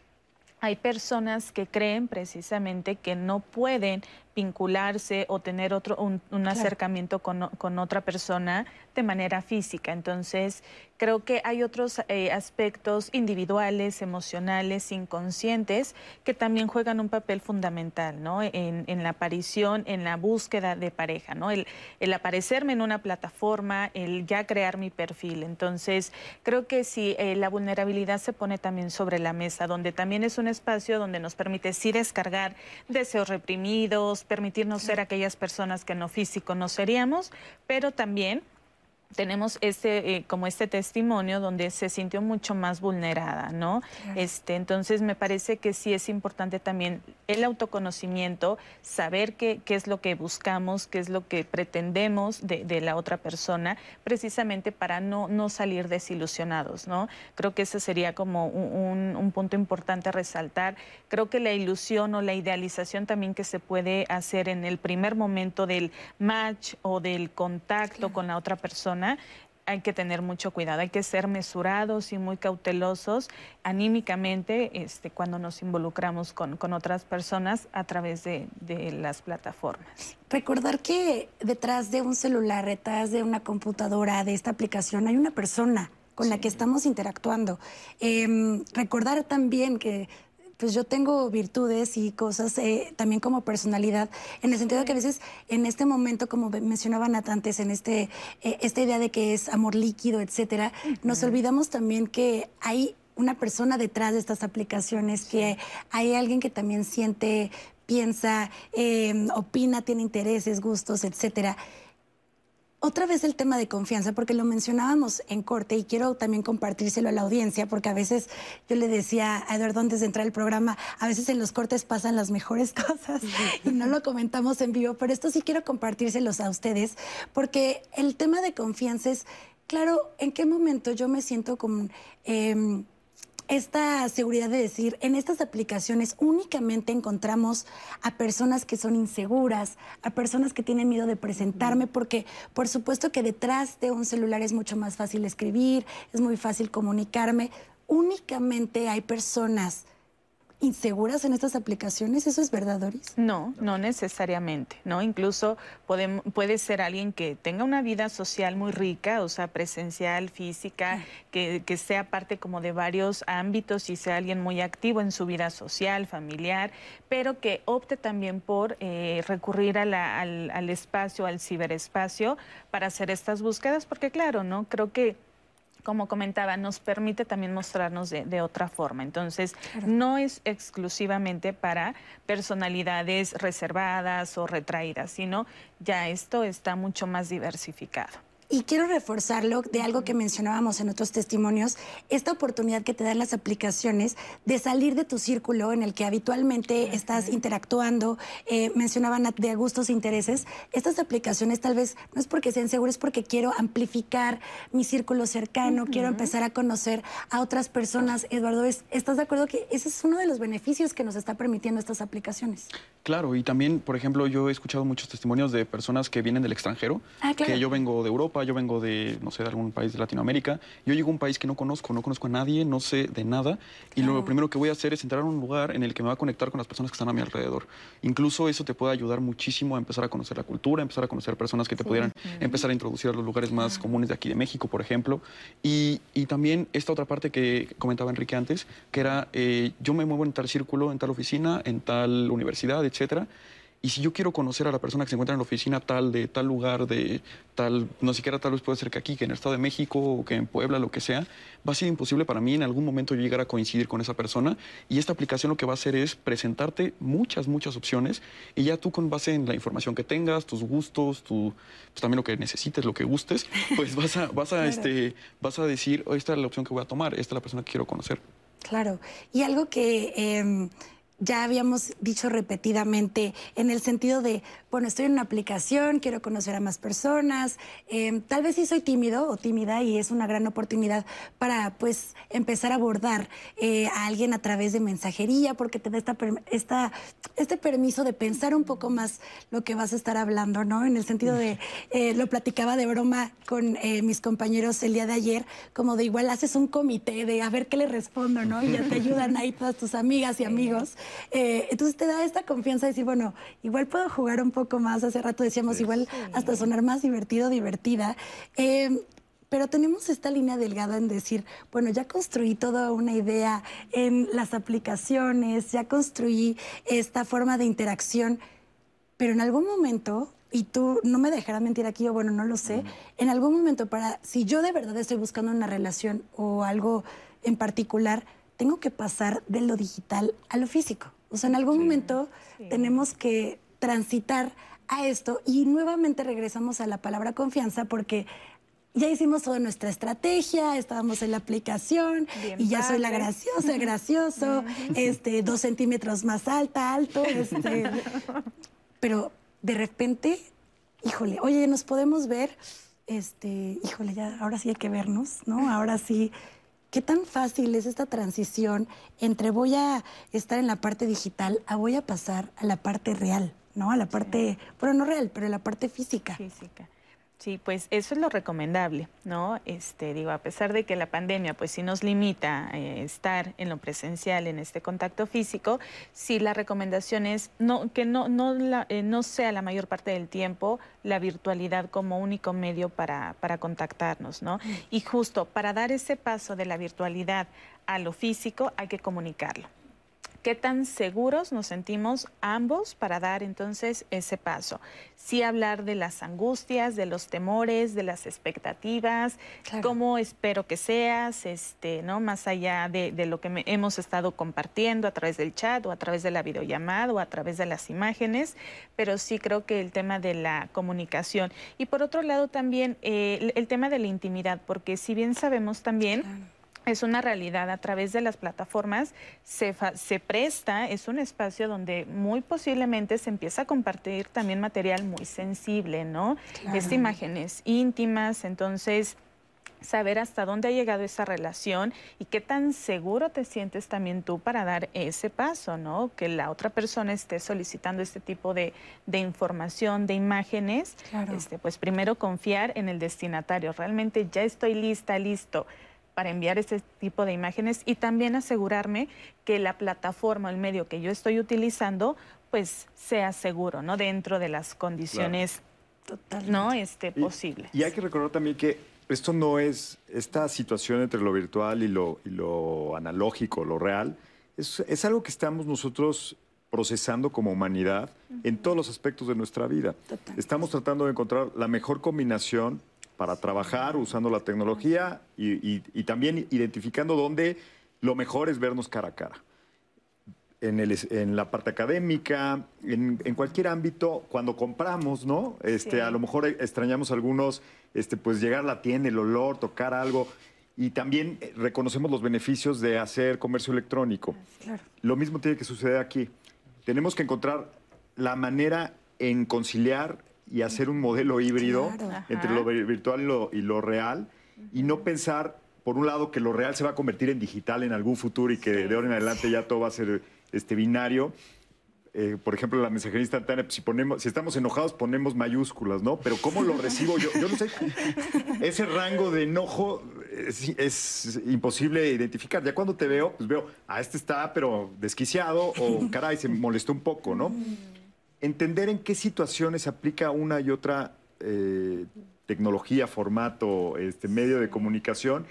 hay personas que creen precisamente que no pueden vincularse o tener otro un, acercamiento con, con, otra persona de manera física. Entonces, creo que hay otros eh, aspectos individuales, emocionales, inconscientes, que también juegan un papel fundamental, ¿no? En, en la aparición, en la búsqueda de pareja, ¿no? El, el, aparecerme en una plataforma, el ya crear mi perfil. Entonces, creo que si eh, la vulnerabilidad se pone también sobre la mesa, donde también es un espacio donde nos permite sí descargar deseos reprimidos, permitirnos ser aquellas personas que no físico no seríamos, pero también tenemos este, eh, como este testimonio donde se sintió mucho más vulnerada, ¿no? Este, entonces me parece que sí es importante también el autoconocimiento, saber qué, qué es lo que buscamos, qué es lo que pretendemos de, de la otra persona, precisamente para no, no salir desilusionados, ¿no? Creo que ese sería como un, un punto importante a resaltar. Creo que la ilusión o la idealización también que se puede hacer en el primer momento del match o del contacto con la otra persona, hay que tener mucho cuidado, hay que ser mesurados y muy cautelosos anímicamente este, cuando nos involucramos con, otras personas a través de, las plataformas. Recordar que detrás de un celular, detrás de una computadora, de esta aplicación, hay una persona con la que estamos interactuando. Em, recordar también que pues yo tengo virtudes y cosas eh, también como personalidad, en el sentido de que a veces en este momento, como mencionaban antes, en este, eh, esta idea de que es amor líquido, etcétera, nos olvidamos también que hay una persona detrás de estas aplicaciones, que hay alguien que también siente, piensa, eh, opina, tiene intereses, gustos, etcétera. Otra vez el tema de confianza, porque lo mencionábamos en corte y quiero también compartírselo a la audiencia, porque a veces yo le decía a Eduardo antes de entrar al programa, a veces en los cortes pasan las mejores cosas y no lo comentamos en vivo, pero esto sí quiero compartírselos a ustedes, porque el tema de confianza es, claro, ¿en qué momento yo me siento como... Em, esta seguridad de decir, en estas aplicaciones únicamente encontramos a personas que son inseguras, a personas que tienen miedo de presentarme, porque por supuesto que detrás de un celular es mucho más fácil escribir, es muy fácil comunicarme. Únicamente hay personas inseguras en estas aplicaciones? ¿Eso es verdad, Doris? No, no necesariamente, ¿no? Incluso puede, puede ser alguien que tenga una vida social muy rica, o sea, presencial, física, que, que, sea parte como de varios ámbitos y sea alguien muy activo en su vida social, familiar, pero que opte también por eh, recurrir al, al espacio, al ciberespacio, para hacer estas búsquedas, porque claro, ¿no? Creo que como comentaba, nos permite también mostrarnos de, otra forma. Entonces, no es exclusivamente para personalidades reservadas o retraídas, sino ya esto está mucho más diversificado. Y quiero reforzarlo de algo que mencionábamos en otros testimonios, esta oportunidad que te dan las aplicaciones de salir de tu círculo en el que habitualmente estás interactuando, eh, mencionaban de gustos e intereses. Estas aplicaciones tal vez no es porque sean seguras, es porque quiero amplificar mi círculo cercano, quiero empezar a conocer a otras personas. Eduardo, ¿estás de acuerdo que ese es uno de los beneficios que nos está permitiendo estas aplicaciones? Claro, y también, por ejemplo, yo he escuchado muchos testimonios de personas que vienen del extranjero, ah, que yo vengo de Europa yo vengo de, no sé, de algún país de Latinoamérica, yo llego a un país que no conozco, no conozco a nadie, no sé de nada, y lo primero que voy a hacer es entrar a un lugar en el que me va a conectar con las personas que están a mi alrededor. Incluso eso te puede ayudar muchísimo a empezar a conocer la cultura, a empezar a conocer personas que te pudieran empezar a introducir a los lugares más comunes de aquí de México, por ejemplo. Y, y, también esta otra parte que comentaba Enrique antes, que era, eh, yo me muevo en tal círculo, en tal oficina, en tal universidad, etcétera, y si yo quiero conocer a la persona que se encuentra en la oficina tal, de tal lugar, de tal, no siquiera tal vez puede ser que aquí, que en el Estado de México o que en Puebla, lo que sea, va a ser imposible para mí en algún momento llegar a coincidir con esa persona. Y esta aplicación lo que va a hacer es presentarte muchas, muchas opciones y ya tú con base en la información que tengas, tus gustos, tu, pues también lo que necesites, lo que gustes, pues vas a, vas a, este, vas a decir, oh, esta es la opción que voy a tomar, esta es la persona que quiero conocer. Claro. Y algo que... Em, ya habíamos dicho repetidamente en el sentido de, bueno, estoy en una aplicación, quiero conocer a más personas, em, tal vez sí soy tímido o tímida y es una gran oportunidad para pues empezar a abordar eh, a alguien a través de mensajería porque te da esta, esta, este permiso de pensar un poco más lo que vas a estar hablando, ¿no? En el sentido de, eh, lo platicaba de broma con eh, mis compañeros el día de ayer, como de igual haces un comité de a ver qué le respondo, ¿no? Y ya te ayudan ahí todas tus amigas y amigos. Eh, entonces te da esta confianza de decir, bueno, igual puedo jugar un poco más. Hace rato decíamos, igual hasta sonar más divertido, divertida. Em, pero tenemos esta línea delgada en decir, bueno, ya construí toda una idea en las aplicaciones, ya construí esta forma de interacción, pero en algún momento, y tú no me dejarás mentir aquí, o bueno, no lo sé, en algún momento para, si yo de verdad estoy buscando una relación o algo en particular, tengo que pasar de lo digital a lo físico. O sea, en algún momento tenemos que transitar a esto y nuevamente regresamos a la palabra confianza porque ya hicimos toda nuestra estrategia, estábamos en la aplicación y ya soy la graciosa, gracioso, este, dos centímetros más alta, alto, este, pero de repente, híjole, oye, nos podemos ver, este, híjole, ya, ahora sí hay que vernos, ¿no? Ahora sí ¿Qué tan fácil es esta transición entre voy a estar en la parte digital a voy a pasar a la parte real, ¿no? A la parte, bueno, no real, pero a la parte física. Física. Sí, pues eso es lo recomendable, ¿no? Este, digo, a pesar de que la pandemia, pues sí nos limita a eh, estar en lo presencial, en este contacto físico, sí la recomendación es no, que no, no, eh, no sea la mayor parte del tiempo la virtualidad como único medio para, para contactarnos, ¿no? Mm. Y justo para dar ese paso de la virtualidad a lo físico hay que comunicarlo qué tan seguros nos sentimos ambos para dar entonces ese paso. Sí hablar de las angustias, de los temores, de las expectativas, cómo espero que seas, este, ¿no? Más allá de, lo que hemos estado compartiendo a través del chat o a través de la videollamada o a través de las imágenes, pero sí creo que el tema de la comunicación. Y por otro lado también eh, el, tema de la intimidad, porque si bien sabemos también es una realidad a través de las plataformas, se, se, presta, es un espacio donde muy posiblemente se empieza a compartir también material muy sensible, ¿no? Claro. imágenes íntimas, entonces saber hasta dónde ha llegado esa relación y qué tan seguro te sientes también tú para dar ese paso, ¿no? Que la otra persona esté solicitando este tipo de, de información, de imágenes, este, pues primero confiar en el destinatario, realmente ya estoy lista, listo para enviar este tipo de imágenes y también asegurarme que la plataforma, el medio que yo estoy utilizando, pues sea seguro, ¿no? Dentro de las condiciones no este, posibles. Y hay que recordar también que esto no es, esta situación entre lo virtual y lo, y lo analógico, lo real, es, es, algo que estamos nosotros procesando como humanidad en todos los aspectos de nuestra vida. Estamos tratando de encontrar la mejor combinación para trabajar usando la tecnología y, también identificando dónde lo mejor es vernos cara a cara. En, el, en la parte académica, en, cualquier ámbito, cuando compramos, ¿no? Este, A lo mejor extrañamos algunos, este, pues llegar a la tienda, el olor, tocar algo. Y también eh, reconocemos los beneficios de hacer comercio electrónico. Lo mismo tiene que suceder aquí. Tenemos que encontrar la manera en conciliar y hacer un modelo híbrido entre lo virtual y lo, real y no pensar, por un lado, que lo real se va a convertir en digital en algún futuro y que de ahora en adelante ya todo va a ser este binario. Eh, por ejemplo, la mensajería instantánea, pues, si, ponemos, si estamos enojados ponemos mayúsculas, ¿no? Pero ¿cómo lo recibo yo? Yo no sé. Ese rango de enojo es, es, imposible identificar. Ya cuando te veo, pues veo, ah, este está, pero desquiciado, o caray, se molestó un poco, ¿no? Entender en qué situaciones aplica una y otra eh, tecnología, formato, este medio de comunicación,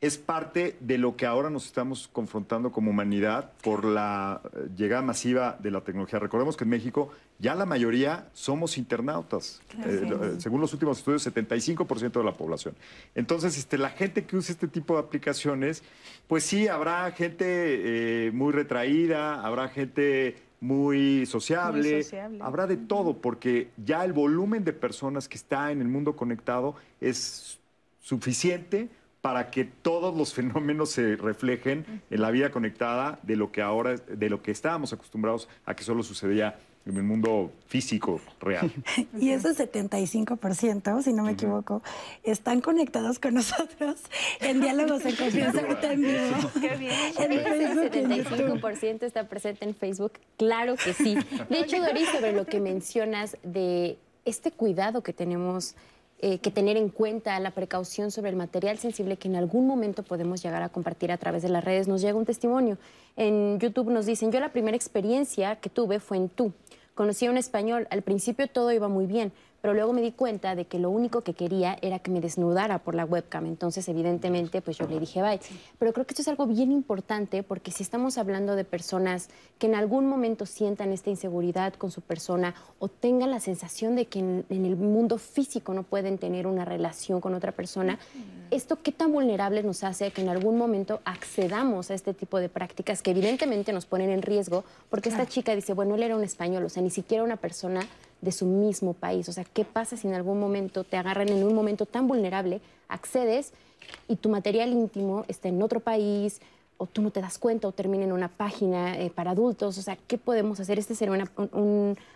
es parte de lo que ahora nos estamos confrontando como humanidad por la eh, llegada masiva de la tecnología. Recordemos que en México ya la mayoría somos internautas. Eh, según los últimos estudios, 75% de la población. Entonces, este, la gente que usa este tipo de aplicaciones, pues sí, habrá gente muy retraída, habrá gente muy sociable. Habrá de todo, porque ya el volumen de personas que está en el mundo conectado es suficiente para que todos los fenómenos se reflejen en la vida conectada de lo que ahora, de lo que estábamos acostumbrados a que solo sucedía en el mundo físico real. Y ese 75%, si no me equivoco, están conectados con nosotros en Diálogos en Confianza ahorita en vivo. Qué bien. Ese 75% está presente en Facebook, claro que sí. De hecho, Doris, sobre lo que mencionas de este cuidado que tenemos eh, que tener en cuenta la precaución sobre el material sensible que en algún momento podemos llegar a compartir a través de las redes. Nos llega un testimonio. En YouTube nos dicen, yo la primera experiencia que tuve fue en tú. Conocí a un español, al principio todo iba muy bien, pero luego me di cuenta de que lo único que quería era que me desnudara por la webcam. Entonces, evidentemente, pues yo le dije bye. Pero creo que esto es algo bien importante porque si estamos hablando de personas que en algún momento sientan esta inseguridad con su persona o tengan la sensación de que en, el mundo físico no pueden tener una relación con otra persona, ¿esto qué tan vulnerables nos hace que en algún momento accedamos a este tipo de prácticas que evidentemente nos ponen en riesgo? Porque esta chica dice, bueno, él era un español, o sea, ni siquiera una persona de su mismo país. O sea, ¿qué pasa si en algún momento te agarran en un momento tan vulnerable, accedes y tu material íntimo está en otro país? O tú no te das cuenta o termina en una página eh, para adultos. O sea, ¿qué podemos hacer? Este sería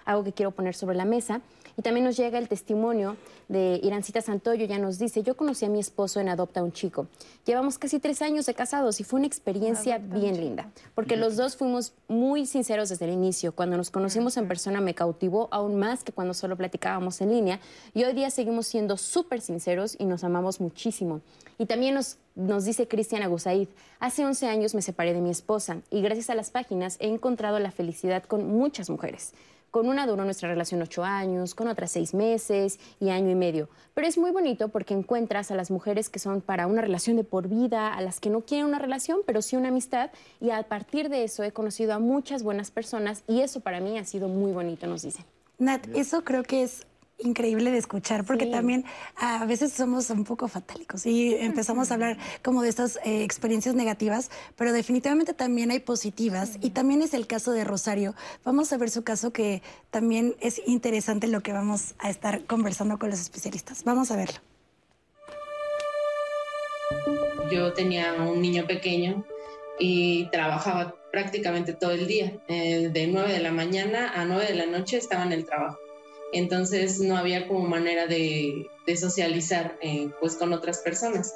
algo que quiero poner sobre la mesa. Y también nos llega el testimonio de Irancita Santoyo, ya nos dice, yo conocí a mi esposo en Adopta un Chico. Llevamos casi tres años de casados y fue una experiencia bien linda, porque los dos fuimos muy sinceros desde el inicio. Cuando nos conocimos en persona me cautivó aún más que cuando solo platicábamos en línea y hoy día seguimos siendo súper sinceros y nos amamos muchísimo. Y también nos, nos dice Cristian Agusaid, hace 11 años me separé de mi esposa y gracias a las páginas he encontrado la felicidad con muchas mujeres. Con una duró nuestra relación ocho años, con otras seis meses y año y medio. Pero es muy bonito porque encuentras a las mujeres que son para una relación de por vida, a las que no quieren una relación, pero sí una amistad. Y a partir de eso he conocido a muchas buenas personas y eso para mí ha sido muy bonito, nos dicen. Nat, eso creo que es increíble de escuchar, porque también a veces somos un poco fatálicos y empezamos a hablar como de estas eh, experiencias negativas, pero definitivamente también hay positivas y también es el caso de Rosario. Vamos a ver su caso que también es interesante lo que vamos a estar conversando con los especialistas. Vamos a verlo. Yo tenía un niño pequeño y trabajaba prácticamente todo el día. Eh, de 9 de la mañana a 9 de la noche estaba en el trabajo entonces no había como manera de, socializar eh, pues con otras personas.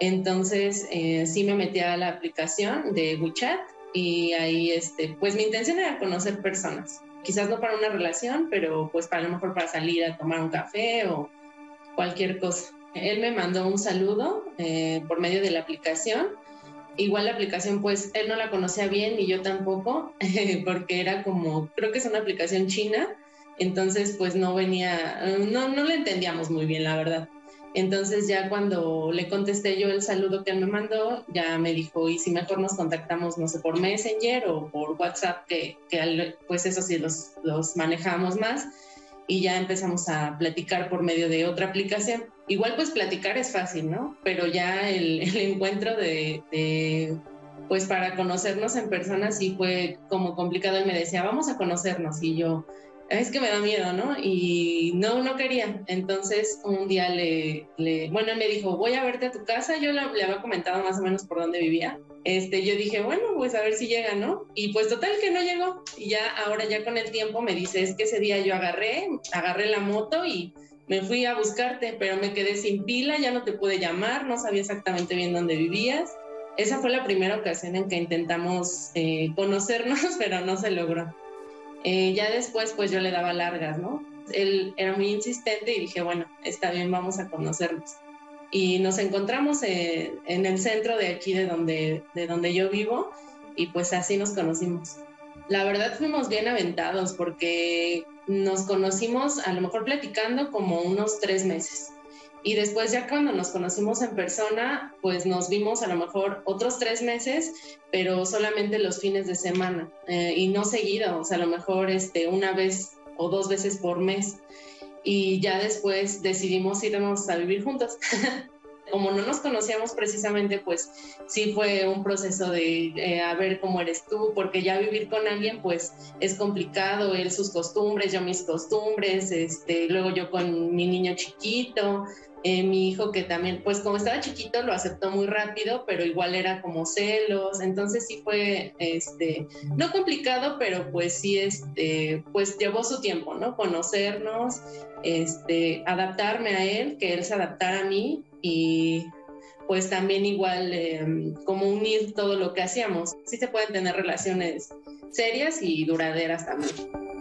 Entonces eh, sí me metí a la aplicación de WeChat y ahí este, pues mi intención era conocer personas, quizás no para una relación, pero pues para a lo mejor para salir a tomar un café o cualquier cosa. Él me mandó un saludo eh, por medio de la aplicación. Igual la aplicación, pues él no la conocía bien y yo tampoco, porque era como, creo que es una aplicación china, entonces, pues no venía, no, no le entendíamos muy bien, la verdad. Entonces ya cuando le contesté yo el saludo que él me mandó, ya me dijo, y si mejor nos contactamos, no sé, por Messenger o por WhatsApp, que, que pues eso sí los, los manejamos más, y ya empezamos a platicar por medio de otra aplicación. Igual pues platicar es fácil, ¿no? Pero ya el, el encuentro de, de, pues para conocernos en persona sí fue como complicado. Él me decía, vamos a conocernos, y yo, es que me da miedo, ¿no? Y no, no quería. Entonces un día le, bueno, él me dijo, voy a verte a tu casa. Yo le, había comentado más o menos por dónde vivía. Este, yo dije, bueno, pues a ver si llega, ¿no? Y pues total que no llegó. Y ya ahora ya con el tiempo me dice, es que ese día yo agarré, agarré la moto y me fui a buscarte, pero me quedé sin pila, ya no te pude llamar, no sabía exactamente bien dónde vivías. Esa fue la primera ocasión en que intentamos eh, conocernos, pero no se logró. Eh, ya después, pues yo le daba largas, ¿no? Él era muy insistente y dije, bueno, está bien, vamos a conocernos. Y nos encontramos en, el centro de aquí, de donde, de donde yo vivo, y pues así nos conocimos. La verdad fuimos bien aventados porque nos conocimos a lo mejor platicando como unos tres meses. Y después ya cuando nos conocimos en persona, pues nos vimos a lo mejor otros tres meses, pero solamente los fines de semana eh, y no seguido, o sea, a lo mejor este, una vez o dos veces por mes. Y ya después decidimos irnos a vivir juntos. Como no nos conocíamos precisamente, pues sí fue un proceso de eh, a ver cómo eres tú, porque ya vivir con alguien pues es complicado, él sus costumbres, yo mis costumbres, este, luego yo con mi niño chiquito, Eh, mi hijo que también, pues como estaba chiquito, lo aceptó muy rápido, pero igual era como celos, entonces sí fue, este, no complicado, pero pues sí, este, pues llevó su tiempo, ¿no? Conocernos, este, adaptarme a él, que él se adaptara a mí y pues también igual em, como unir todo lo que hacíamos. Sí se pueden tener relaciones serias y duraderas también.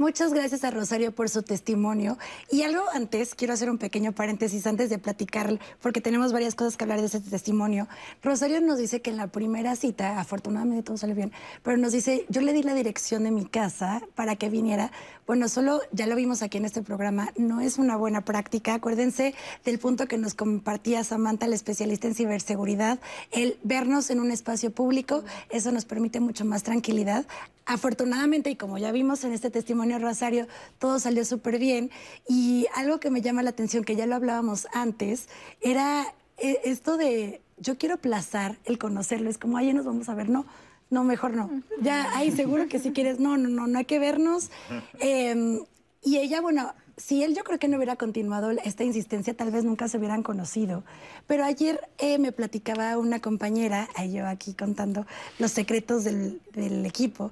Muchas gracias a Rosario por su testimonio. Y algo antes, quiero hacer un pequeño paréntesis antes de platicar, porque tenemos varias cosas que hablar de ese testimonio. Rosario nos dice que en la primera cita, afortunadamente todo sale bien, pero nos dice, yo le di la dirección de mi casa para que viniera. Bueno, solo ya lo vimos aquí en este programa, no es una buena práctica. Acuérdense del punto que nos compartía Samantha, la especialista en ciberseguridad, el vernos en un espacio público, eso nos permite mucho más tranquilidad. Afortunadamente, y como ya vimos en este testimonio, Rosario, todo salió súper bien. Y algo que me llama la atención, que ya lo hablábamos antes, era eh, esto de yo quiero aplazar el conocerlo. Es como, ahí nos vamos a ver, no. No, mejor no. Ya, ahí seguro que si quieres, no, no, no, no hay que vernos. Em, y ella, bueno, si él yo creo que no hubiera continuado esta insistencia, tal vez nunca se hubieran conocido. Pero ayer eh, me platicaba una compañera, ahí yo aquí contando los secretos del equipo,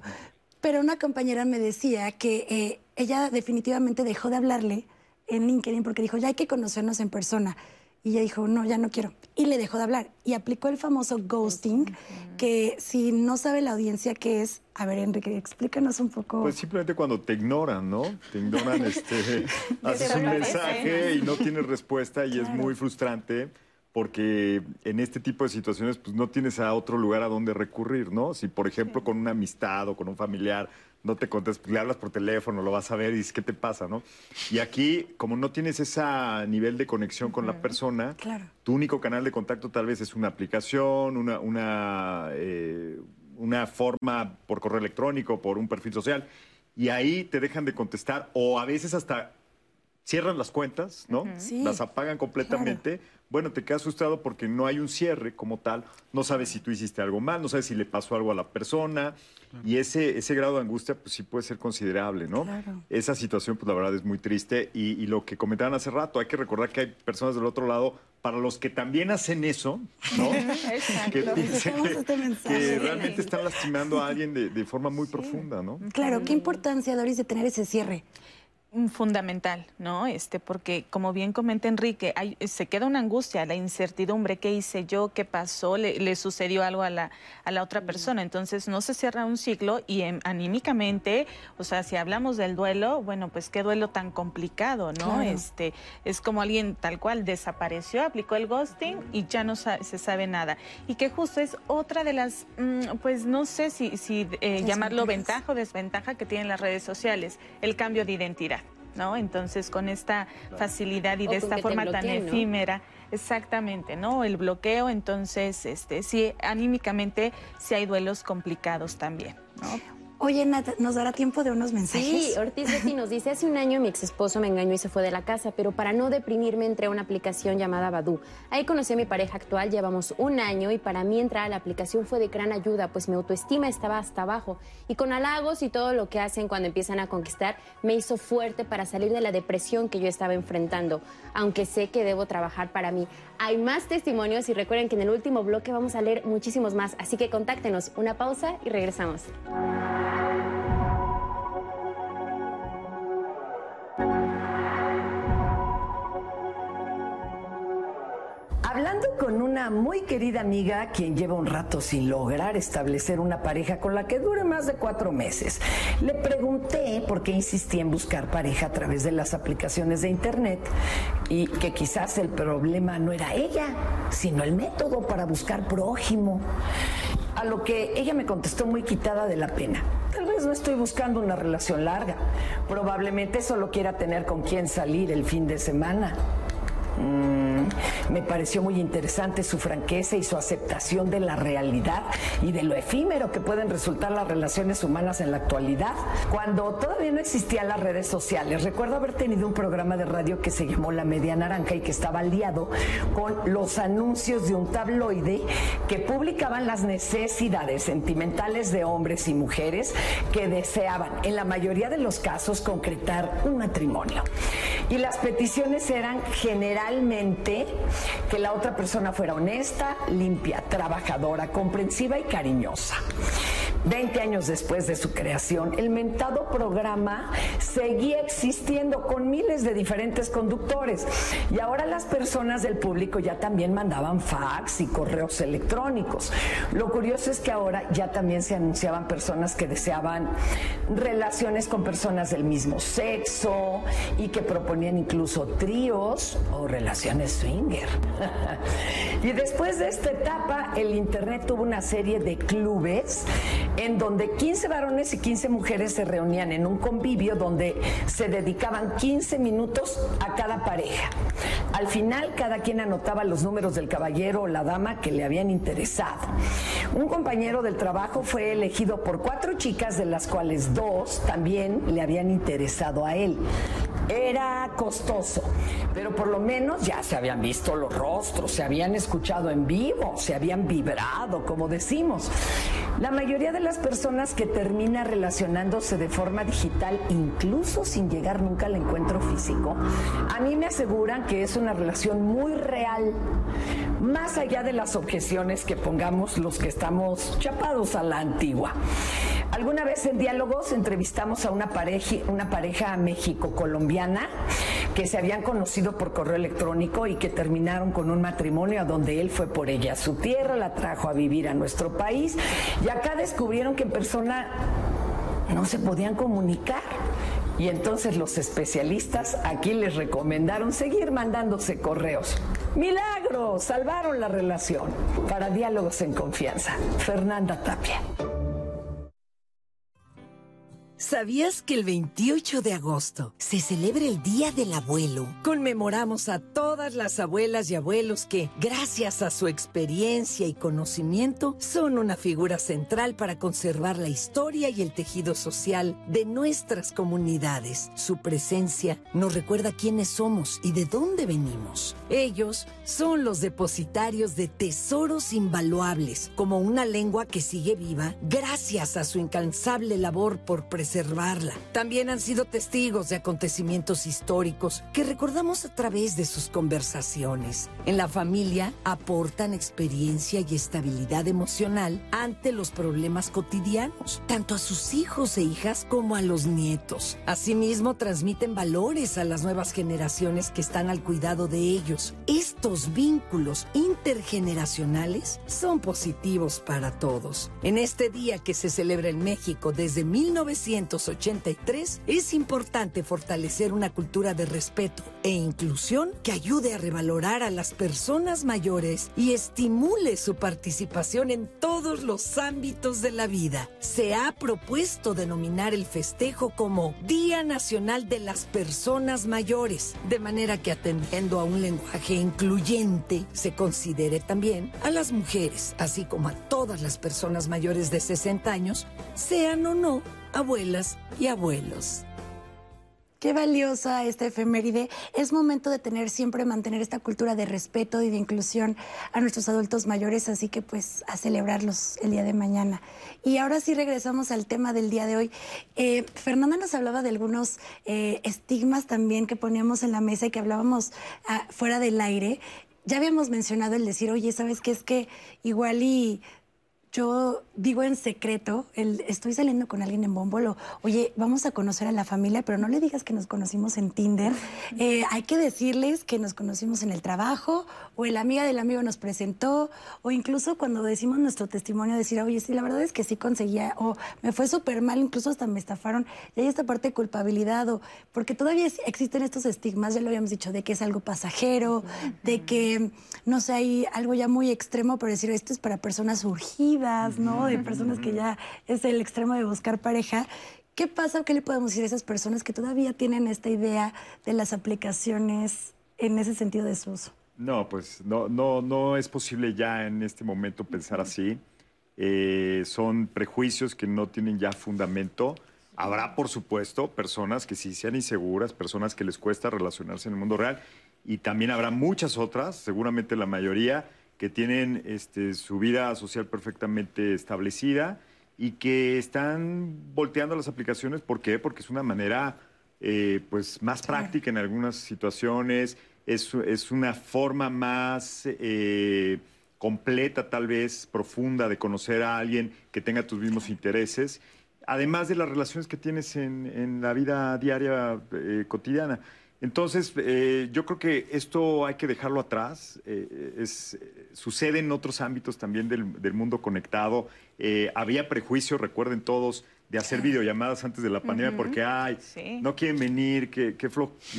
pero una compañera me decía que eh, ella definitivamente dejó de hablarle en LinkedIn porque dijo, ya hay que conocernos en persona. Y ella dijo, no, ya no quiero. Y le dejó de hablar. Y aplicó el famoso ghosting, que si no sabe la audiencia qué es, a ver, Enrique, explícanos un poco. Pues simplemente cuando te ignoran, ¿no? Te ignoran, este, haces un mensaje y no tienes respuesta y es muy frustrante porque en este tipo de situaciones pues no tienes a otro lugar a donde recurrir, ¿no? Si por ejemplo con una amistad o con un familiar no te contestas, pues, le hablas por teléfono, lo vas a ver y dices, ¿qué te pasa, no? Y aquí, como no tienes ese nivel de conexión con la persona, tu único canal de contacto tal vez es una aplicación, una, una, eh, una forma por correo electrónico, por un perfil social, y ahí te dejan de contestar o a veces hasta cierran las cuentas, ¿no? Las apagan completamente. Bueno, te quedas frustrado porque no hay un cierre como tal, no sabes si tú hiciste algo mal, no sabes si le pasó algo a la persona. Y ese, ese grado de angustia pues sí puede ser considerable, ¿no? Esa situación pues la verdad es muy triste. Y, lo que comentaban hace rato, hay que recordar que hay personas del otro lado para los que también hacen eso, ¿no? que, que, realmente están lastimando a alguien de, de forma muy profunda, ¿no? Claro, qué importancia, Doris, de tener ese cierre fundamental, ¿no? Este, porque como bien comenta Enrique, hay, se queda una angustia, la incertidumbre, ¿qué hice yo? ¿Qué pasó? ¿Le, sucedió algo a la, a la otra persona? Entonces no se cierra un ciclo y anímicamente, o sea, si hablamos del duelo, bueno, pues qué duelo tan complicado, ¿no? Este, es como alguien tal cual desapareció, aplicó el ghosting y ya no se sabe nada. Y que justo es otra de las, mm, pues no sé si, si eh, llamarlo ventaja o desventaja que tienen las redes sociales, el cambio de identidad. ¿No? Entonces, con esta facilidad y de esta forma tan efímera, exactamente, ¿no? El bloqueo, entonces, este, sí, anímicamente sí hay duelos complicados también, ¿no? Oye, Nat, ¿nos dará tiempo de unos mensajes? Sí, Ortiz Betty nos dice, hace un año mi ex esposo me engañó y se fue de la casa, pero para no deprimirme entré a una aplicación llamada Badu. Ahí conocí a mi pareja actual, llevamos un año y para mí entrar a la aplicación fue de gran ayuda, pues mi autoestima estaba hasta abajo. Y con halagos y todo lo que hacen cuando empiezan a conquistar, me hizo fuerte para salir de la depresión que yo estaba enfrentando, aunque sé que debo trabajar para mí. Hay más testimonios y recuerden que en el último bloque vamos a leer muchísimos más, así que contáctenos. Una pausa y regresamos. thank you. Hablando con una muy querida amiga, quien lleva un rato sin lograr establecer una pareja con la que dure más de cuatro meses, le pregunté por qué insistía en buscar pareja a través de las aplicaciones de internet y que quizás el problema no era ella, sino el método para buscar prójimo. A lo que ella me contestó muy quitada de la pena. Tal vez no estoy buscando una relación larga. Probablemente solo quiera tener con quien salir el fin de semana. Mm, me pareció muy interesante su franqueza y su aceptación de la realidad y de lo efímero que pueden resultar las relaciones humanas en la actualidad. Cuando todavía no existían las redes sociales, recuerdo haber tenido un programa de radio que se llamó La Media Naranja y que estaba aliado con los anuncios de un tabloide que publicaban las necesidades sentimentales de hombres y mujeres que deseaban, en la mayoría de los casos, concretar un matrimonio. Y las peticiones eran que la otra persona fuera honesta, limpia, trabajadora, comprensiva y cariñosa. Veinte años después de su creación, el mentado programa seguía existiendo con miles de diferentes conductores y ahora las personas del público ya también mandaban fax y correos electrónicos. Lo curioso es que ahora ya también se anunciaban personas que deseaban relaciones con personas del mismo sexo y que proponían incluso tríos o relaciones swinger. y después de esta etapa, el Internet tuvo una serie de clubes en donde 15 varones y 15 mujeres se reunían en un convivio donde se dedicaban 15 minutos a cada pareja. Al final, cada quien anotaba los números del caballero o la dama que le habían interesado. Un compañero del trabajo fue elegido por cuatro chicas, de las cuales dos también le habían interesado a él. Era costoso, pero por lo menos ya se habían visto los rostros, se habían escuchado en vivo, se habían vibrado, como decimos. La mayoría de las personas que termina relacionándose de forma digital, incluso sin llegar nunca al encuentro físico, a mí me aseguran que es una relación muy real, más allá de las objeciones que pongamos los que estamos chapados a la antigua. Alguna vez en diálogos entrevistamos a una pareja, una pareja México-colombiana que se habían conocido por correo electrónico y que terminaron con un matrimonio donde él fue por ella a su tierra, la trajo a vivir a nuestro país y acá descubrieron que en persona no se podían comunicar. Y entonces los especialistas aquí les recomendaron seguir mandándose correos. ¡Milagro! Salvaron la relación. Para diálogos en confianza. Fernanda Tapia. ¿Sabías que el 28 de agosto se celebra el Día del Abuelo? Conmemoramos a todas las abuelas y abuelos que, gracias a su experiencia y conocimiento, son una figura central para conservar la historia y el tejido social de nuestras comunidades. Su presencia nos recuerda quiénes somos y de dónde venimos. Ellos son los depositarios de tesoros invaluables, como una lengua que sigue viva gracias a su incansable labor por preservar también han sido testigos de acontecimientos históricos que recordamos a través de sus conversaciones. En la familia aportan experiencia y estabilidad emocional ante los problemas cotidianos, tanto a sus hijos e hijas como a los nietos. Asimismo, transmiten valores a las nuevas generaciones que están al cuidado de ellos. Estos vínculos intergeneracionales son positivos para todos. En este día que se celebra en México desde 1900, 1983, es importante fortalecer una cultura de respeto e inclusión que ayude a revalorar a las personas mayores y estimule su participación en todos los ámbitos de la vida. Se ha propuesto denominar el festejo como Día Nacional de las Personas Mayores, de manera que atendiendo a un lenguaje incluyente, se considere también a las mujeres, así como a todas las personas mayores de 60 años, sean o no abuelas y abuelos. Qué valiosa esta efeméride. Es momento de tener siempre, mantener esta cultura de respeto y de inclusión a nuestros adultos mayores, así que pues a celebrarlos el día de mañana. Y ahora sí regresamos al tema del día de hoy. Eh, Fernanda nos hablaba de algunos eh, estigmas también que poníamos en la mesa y que hablábamos ah, fuera del aire. Ya habíamos mencionado el decir, oye, ¿sabes qué? Es que igual y yo digo en secreto, el, estoy saliendo con alguien en Bombolo, oye, vamos a conocer a la familia, pero no le digas que nos conocimos en Tinder. Eh, hay que decirles que nos conocimos en el trabajo, o el amiga del amigo nos presentó, o incluso cuando decimos nuestro testimonio, decir, oye, sí, la verdad es que sí conseguía, o me fue súper mal, incluso hasta me estafaron. Y hay esta parte de culpabilidad, o porque todavía existen estos estigmas, ya lo habíamos dicho, de que es algo pasajero, de que, no sé, hay algo ya muy extremo, pero decir, esto es para personas urgidas ¿no? De personas que ya es el extremo de buscar pareja. ¿Qué pasa o qué le podemos decir a esas personas que todavía tienen esta idea de las aplicaciones en ese sentido de su uso. No, pues no, no, no es posible ya en este momento pensar así. Eh, son prejuicios que no tienen ya fundamento. Habrá, por supuesto, personas que sí sean inseguras, personas que les cuesta relacionarse en el mundo real, y también habrá muchas otras, seguramente la mayoría, que tienen este, su vida social perfectamente establecida y que están volteando las aplicaciones. ¿Por qué? Porque es una manera eh, pues, más práctica en algunas situaciones, es, es una forma más eh, completa, tal vez profunda, de conocer a alguien que tenga tus mismos intereses, además de las relaciones que tienes en, en la vida diaria eh, cotidiana. Entonces, eh, yo creo que esto hay que dejarlo atrás. Eh, es, sucede en otros ámbitos también del, del mundo conectado. Eh, había prejuicio, recuerden todos, de hacer videollamadas antes de la pandemia porque, ay, Sí. no quieren venir, que, que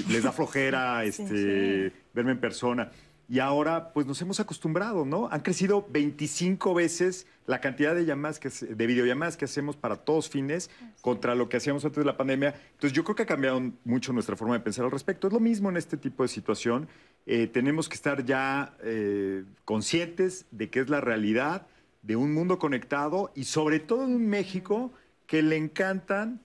les da flojera este, verme en persona. Y ahora, pues nos hemos acostumbrado, ¿no? Han crecido 25 veces la cantidad de llamadas, que, de videollamadas que hacemos para todos fines contra lo que hacíamos antes de la pandemia. Entonces, yo creo que ha cambiado mucho nuestra forma de pensar al respecto. Es lo mismo en este tipo de situación. Eh, tenemos que estar ya eh, conscientes de que es la realidad de un mundo conectado y sobre todo en México que le encantan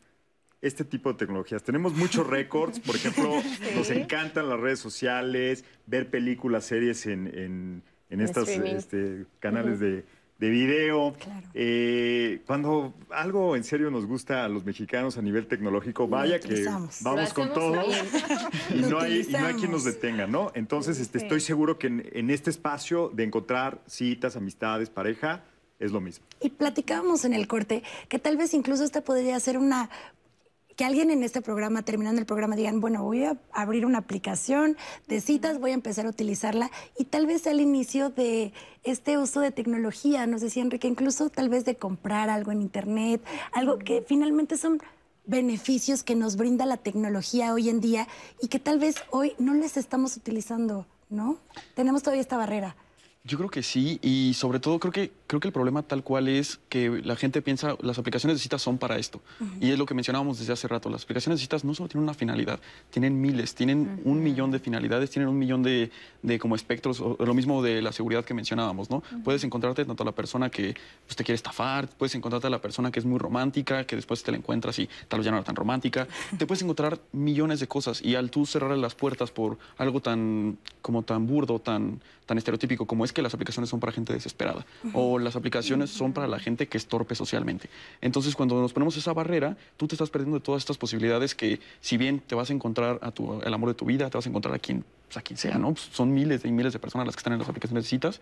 este tipo de tecnologías. Tenemos muchos récords, por ejemplo, nos encantan las redes sociales, ver películas, series en, en, estos este, canales de, de video. Eh, cuando algo en serio nos gusta a los mexicanos a nivel tecnológico, vaya que vamos Lo con todo y no, hay, y no hay quien nos detenga, ¿no? Entonces, este, estoy seguro que en, en este espacio de encontrar citas, amistades, pareja, es lo mismo. Y platicábamos en el corte que tal vez incluso esta podría ser una que alguien en este programa, terminando el programa, digan, bueno, voy a abrir una aplicación de citas, voy a empezar a utilizarla y tal vez sea el inicio de este uso de tecnología, nos decía Enrique, incluso tal vez de comprar algo en internet, algo que finalmente son beneficios que nos brinda la tecnología hoy en día y que tal vez hoy no les estamos utilizando, ¿no? Tenemos todavía esta barrera. Yo creo que sí, y sobre todo creo que, creo que el problema tal cual es que la gente piensa, las aplicaciones de citas son para esto. Y es lo que mencionábamos desde hace rato, las aplicaciones de citas no solo tienen una finalidad, tienen miles, tienen un millón de finalidades, tienen un millón de, de como espectros, o lo mismo de la seguridad que mencionábamos, ¿no? Puedes encontrarte tanto a la persona que pues, te quiere estafar, puedes encontrarte a la persona que es muy romántica, que después te la encuentras y tal vez ya no era tan romántica. Te puedes encontrar millones de cosas y al tú cerrar las puertas por algo tan, como tan burdo, tan, tan estereotípico como es que las aplicaciones son para gente desesperada o las aplicaciones son para la gente que es torpe socialmente. Entonces, cuando nos ponemos esa barrera, tú te estás perdiendo de todas estas posibilidades que, si bien te vas a encontrar a tu, el amor de tu vida, te vas a encontrar a quien, pues, a quien sea, ¿no? Pues, son miles y miles de personas las que están en las aplicaciones de citas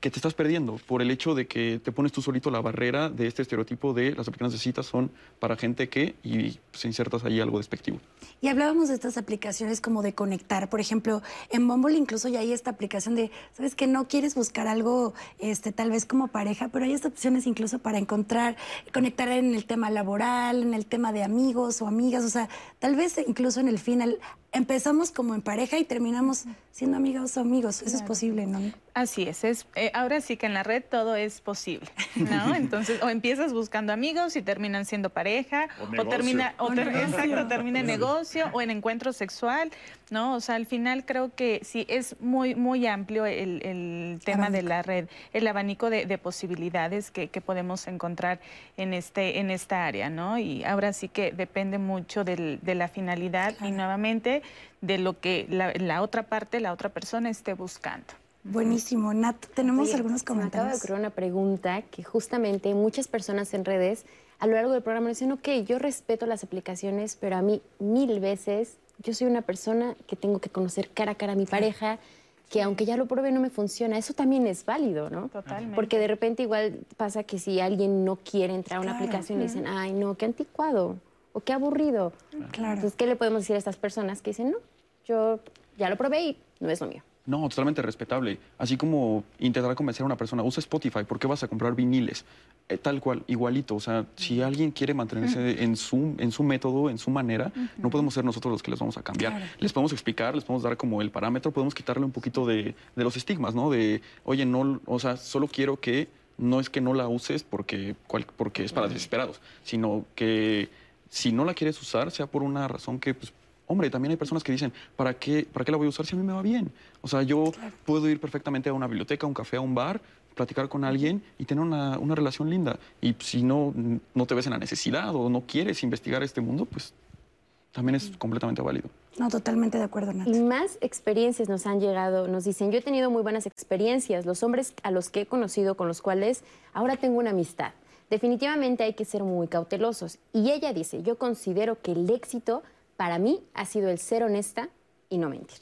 que te estás perdiendo por el hecho de que te pones tú solito la barrera de este estereotipo de las aplicaciones de citas son para gente que y pues, insertas ahí algo despectivo. Y hablábamos de estas aplicaciones como de conectar. Por ejemplo, en Bumble incluso ya hay esta aplicación de, ¿sabes que No quieres buscar algo, este, tal vez como pareja, pero hay estas opciones incluso para encontrar, conectar en el tema laboral, en el tema de amigos o amigas. O sea, tal vez incluso en el final empezamos como en pareja y terminamos siendo amigas o amigos. Eso es posible, ¿no? Así es, es eh, ahora sí que en la red todo es posible, ¿no? Entonces, o empiezas buscando amigos y terminan siendo pareja, O o, termina, o ter- exacto, termina en negocio o en encuentro sexual, ¿no? O sea, al final creo que sí es muy, muy amplio el, el tema de la red, el abanico de, de posibilidades que, que podemos encontrar en este, en esta área, ¿no? Y ahora sí que depende mucho del- de la finalidad y nuevamente de lo que la, la otra parte, la otra persona esté buscando. Buenísimo. Nat, tenemos Oye, algunos se me acaba de comentarios. ocurrir una pregunta que justamente muchas personas en redes a lo largo del programa dicen, ok, yo respeto las aplicaciones, pero a mí mil veces yo soy una persona que tengo que conocer cara a cara a mi pareja, que aunque ya lo pruebe no me funciona. Eso también es válido, ¿no? Totalmente. Porque de repente igual pasa que si alguien no quiere entrar a una Claro. aplicación le dicen, ay, no, qué anticuado o qué aburrido. Claro. Entonces, ¿qué le podemos decir a estas personas que dicen, no, yo ya lo probé y no es lo mío? No, totalmente respetable. Así como intentar convencer a una persona, usa Spotify, ¿por qué vas a comprar viniles? Eh, tal cual, igualito. O sea, si alguien quiere mantenerse en su, en su método, en su manera, no podemos ser nosotros los que les vamos a cambiar. Claro. Les podemos explicar, les podemos dar como el parámetro, podemos quitarle un poquito de, de los estigmas, ¿no? De, oye, no, o sea, solo quiero que no es que no la uses porque, cual- porque es para desesperados, sino que si no la quieres usar, sea por una razón que pues, hombre, también hay personas que dicen, ¿para qué, ¿para qué la voy a usar si a mí me va bien? O sea, yo puedo ir perfectamente a una biblioteca, a un café, a un bar, platicar con alguien y tener una, una relación linda. Y si no, no te ves en la necesidad o no quieres investigar este mundo, pues también es completamente válido. No, totalmente de acuerdo, Nat. Y más experiencias nos han llegado, nos dicen, yo he tenido muy buenas experiencias, los hombres a los que he conocido, con los cuales ahora tengo una amistad. Definitivamente hay que ser muy cautelosos. Y ella dice, yo considero que el éxito para mí ha sido el ser honesta y no mentir.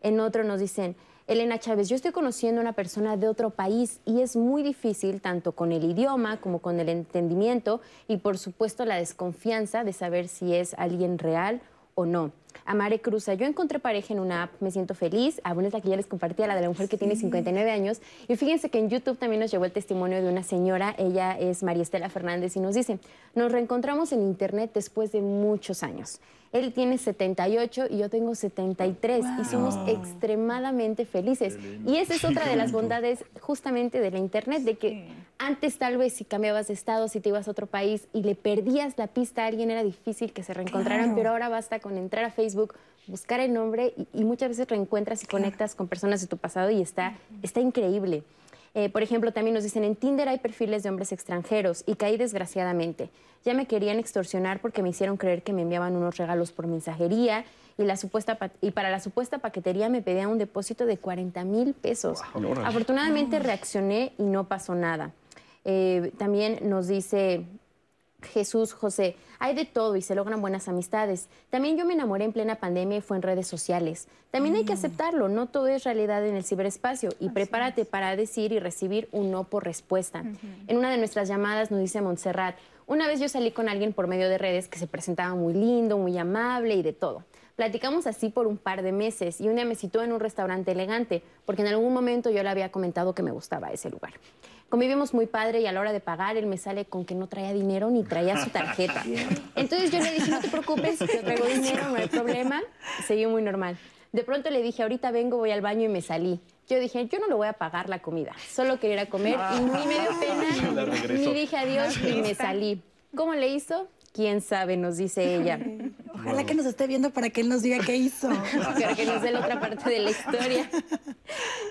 En otro nos dicen, Elena Chávez, yo estoy conociendo a una persona de otro país y es muy difícil, tanto con el idioma como con el entendimiento y por supuesto la desconfianza de saber si es alguien real o no. Amare Cruza, yo encontré pareja en una app, me siento feliz. Ah, bueno, es la que ya les compartía, la de la mujer que tiene 59 años. Y fíjense que en YouTube también nos llegó el testimonio de una señora, ella es María Estela Fernández, y nos dice, nos reencontramos en Internet después de muchos años. Él tiene 78 y yo tengo 73 y somos extremadamente felices. Y esa es otra de las bondades justamente de la Internet, de que antes tal vez si cambiabas de estado, si te ibas a otro país y le perdías la pista a alguien, era difícil que se reencontraran, Claro. pero ahora basta con entrar a Facebook, buscar el nombre y, y muchas veces reencuentras y conectas con personas de tu pasado y está, está increíble. Eh, por ejemplo, también nos dicen, en Tinder hay perfiles de hombres extranjeros y caí desgraciadamente. Ya me querían extorsionar porque me hicieron creer que me enviaban unos regalos por mensajería y, la supuesta pa- y para la supuesta paquetería me pedían un depósito de 40 mil pesos. Afortunadamente reaccioné y no pasó nada. Eh, también nos dice Jesús José, hay de todo y se logran buenas amistades. También yo me enamoré en plena pandemia y fue en redes sociales. También hay que aceptarlo, no todo es realidad en el ciberespacio y prepárate para decir y recibir un no por respuesta. En una de nuestras llamadas nos dice Montserrat, una vez yo salí con alguien por medio de redes que se presentaba muy lindo, muy amable y de todo. Platicamos así por un par de meses y un día me citó en un restaurante elegante porque en algún momento yo le había comentado que me gustaba ese lugar. Convivimos muy padre y a la hora de pagar él me sale con que no traía dinero ni traía su tarjeta. Entonces yo le dije, no te preocupes, yo traigo dinero, no hay problema. Siguió muy normal. De pronto le dije, ahorita vengo, voy al baño y me salí. Yo dije, yo no le voy a pagar la comida, solo quería ir a comer y ni me dio pena, ni dije adiós y me salí. ¿Cómo le hizo? Quién sabe, nos dice ella. Ojalá que nos esté viendo para que él nos diga qué hizo. Pero que nos dé la otra parte de la historia.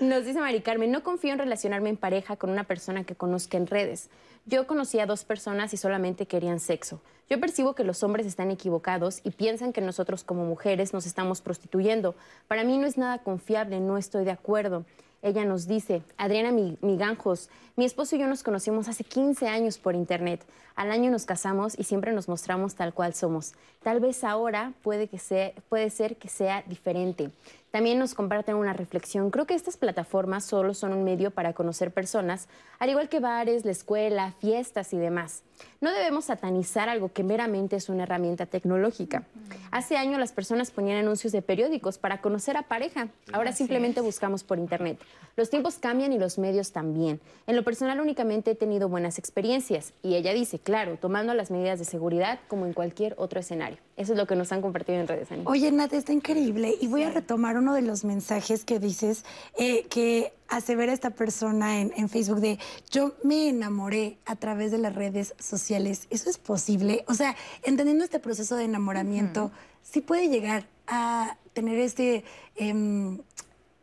Nos dice Mari Carmen, no confío en relacionarme en pareja con una persona que conozca en redes. Yo conocí a dos personas y solamente querían sexo. Yo percibo que los hombres están equivocados y piensan que nosotros como mujeres nos estamos prostituyendo. Para mí no es nada confiable, no estoy de acuerdo. Ella nos dice, Adriana Mi- Miganjos, mi esposo y yo nos conocimos hace 15 años por internet. Al año nos casamos y siempre nos mostramos tal cual somos. Tal vez ahora puede, que puede ser que sea diferente. También nos comparten una reflexión. Creo que estas plataformas solo son un medio para conocer personas, al igual que bares, la escuela, fiestas y demás. No debemos satanizar algo que meramente es una herramienta tecnológica. Hace años las personas ponían anuncios de periódicos para conocer a pareja. Ahora simplemente buscamos por internet. Los tiempos cambian y los medios también. En lo personal únicamente he tenido buenas experiencias y ella dice, claro, tomando las medidas de seguridad como en cualquier otro escenario. Eso es lo que nos han compartido en redes. Ani. Oye, Nat, está increíble. Y voy a retomar uno de los mensajes que dices eh, que hace ver a esta persona en, en Facebook de yo me enamoré a través de las redes sociales. ¿Eso es posible? O sea, entendiendo este proceso de enamoramiento, sí puede llegar a tener este... em,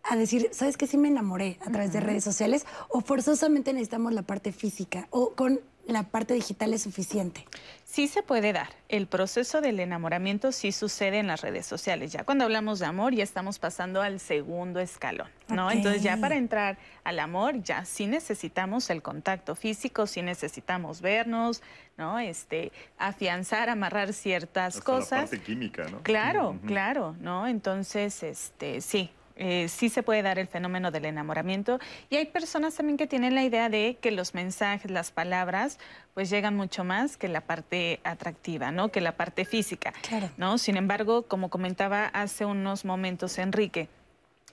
a decir, ¿sabes qué? Sí me enamoré a través de redes sociales o forzosamente necesitamos la parte física o con la parte digital es suficiente. Sí se puede dar. El proceso del enamoramiento sí sucede en las redes sociales. Ya cuando hablamos de amor ya estamos pasando al segundo escalón, ¿no? Entonces ya para entrar al amor ya sí necesitamos el contacto físico, sí necesitamos vernos, ¿no? Este, afianzar, amarrar ciertas Hasta la cosas. parte química, ¿no? Claro, claro, ¿no? Entonces, este, sí, eh, sí se puede dar el fenómeno del enamoramiento. Y hay personas también que tienen la idea de que los mensajes, las palabras, pues llegan mucho más que la parte atractiva, ¿no? Que la parte física, Claro. ¿no? Sin embargo, como comentaba hace unos momentos Enrique,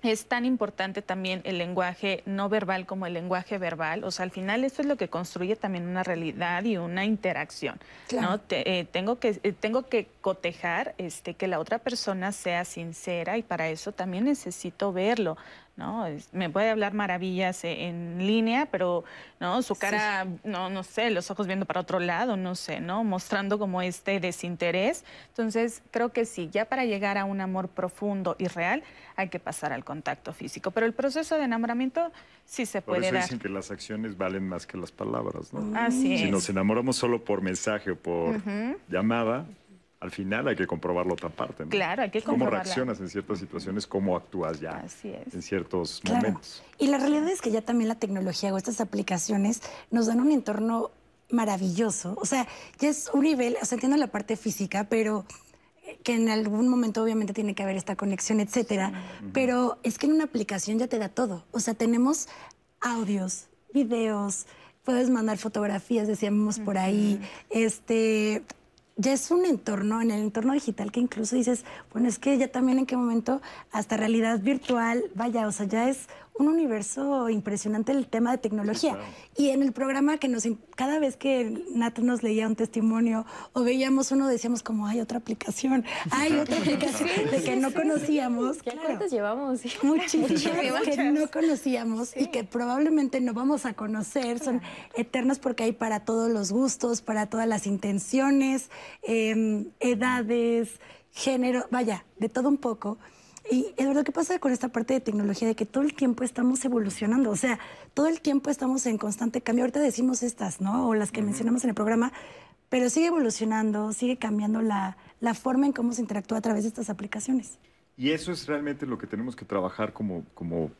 es tan importante también el lenguaje no verbal como el lenguaje verbal. O sea, al final esto es lo que construye también una realidad y una interacción. ¿no? Eh, tengo, que, eh, tengo que cotejar este, que la otra persona sea sincera y para eso también necesito verlo. ¿No? Me puede hablar maravillas e, en línea, pero ¿no? Su cara, no, no sé, los ojos viendo para otro lado, no sé, ¿no? Mostrando como este desinterés. Entonces, creo que sí, ya para llegar a un amor profundo y real, hay que pasar al contacto físico. Pero el proceso de enamoramiento sí se puede por eso dar. dicen que las acciones valen más que las palabras, ¿no? Así Si es. nos enamoramos solo por mensaje o por llamada, al final hay que comprobar la otra parte, ¿no? Claro, hay que ¿Cómo comprobarla. reaccionas en ciertas situaciones? ¿Cómo actúas ya Así es. en ciertos Claro. momentos? Y la realidad es que ya también la tecnología o estas aplicaciones nos dan un entorno maravilloso. O sea, ya es un nivel, o sea, entiendo la parte física, pero eh, que en algún momento obviamente tiene que haber esta conexión, etcétera. Pero es que en una aplicación ya te da todo. O sea, tenemos audios, videos, puedes mandar fotografías, decíamos por ahí. Este ya es un entorno, en el entorno digital que incluso dices, bueno, es que ya también en qué momento hasta realidad virtual, vaya, o sea, ya es un universo impresionante el tema de tecnología. Y en el programa que nos, cada vez que Nat nos leía un testimonio o veíamos uno, decíamos como, hay otra aplicación, hay otra aplicación de que no conocíamos. ¿Ya Claro. cuántas llevamos? Muchísimas que no conocíamos y que probablemente no vamos a conocer. Son eternas porque hay para todos los gustos, para todas las intenciones, eh, edades, género, vaya, de todo un poco. Y es verdad que pasa con esta parte de tecnología, de que todo el tiempo estamos evolucionando, o sea, todo el tiempo estamos en constante cambio. Ahorita decimos estas, ¿no? O las que mencionamos en el programa, pero sigue evolucionando, sigue cambiando la, la forma en cómo se interactúa a través de estas aplicaciones. Y eso es realmente lo que tenemos que trabajar como, como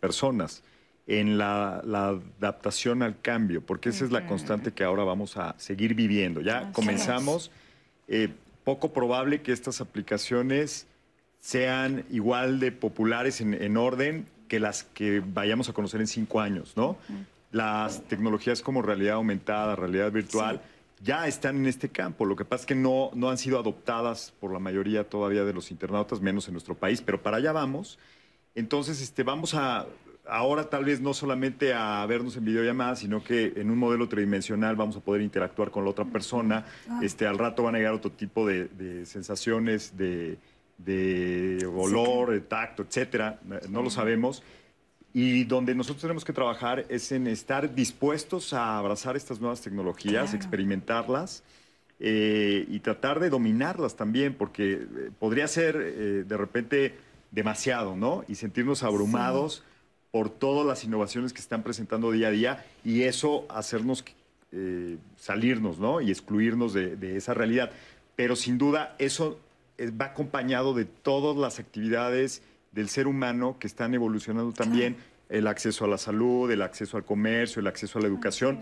personas, en la, la adaptación al cambio, porque esa es la constante que ahora vamos a seguir viviendo. Ya Así comenzamos, eh, poco probable que estas aplicaciones sean igual de populares en, en orden que las que vayamos a conocer en cinco años, ¿no? Las tecnologías como realidad aumentada, realidad virtual, ya están en este campo. Lo que pasa es que no, no han sido adoptadas por la mayoría todavía de los internautas, menos en nuestro país, pero para allá vamos. Entonces, este, vamos a ahora tal vez no solamente a vernos en videollamadas, sino que en un modelo tridimensional vamos a poder interactuar con la otra persona. Ah. Este, al rato van a llegar otro tipo de, de sensaciones, de, de olor, de tacto, etcétera. No lo sabemos. Y donde nosotros tenemos que trabajar es en estar dispuestos a abrazar estas nuevas tecnologías, Claro. experimentarlas eh, y tratar de dominarlas también, porque eh, podría ser eh, de repente demasiado, ¿no? Y sentirnos abrumados por todas las innovaciones que están presentando día a día y eso hacernos eh, salirnos, ¿no? Y excluirnos de, de esa realidad. Pero sin duda eso va acompañado de todas las actividades del ser humano que están evolucionando también, el acceso a la salud, el acceso al comercio, el acceso a la educación.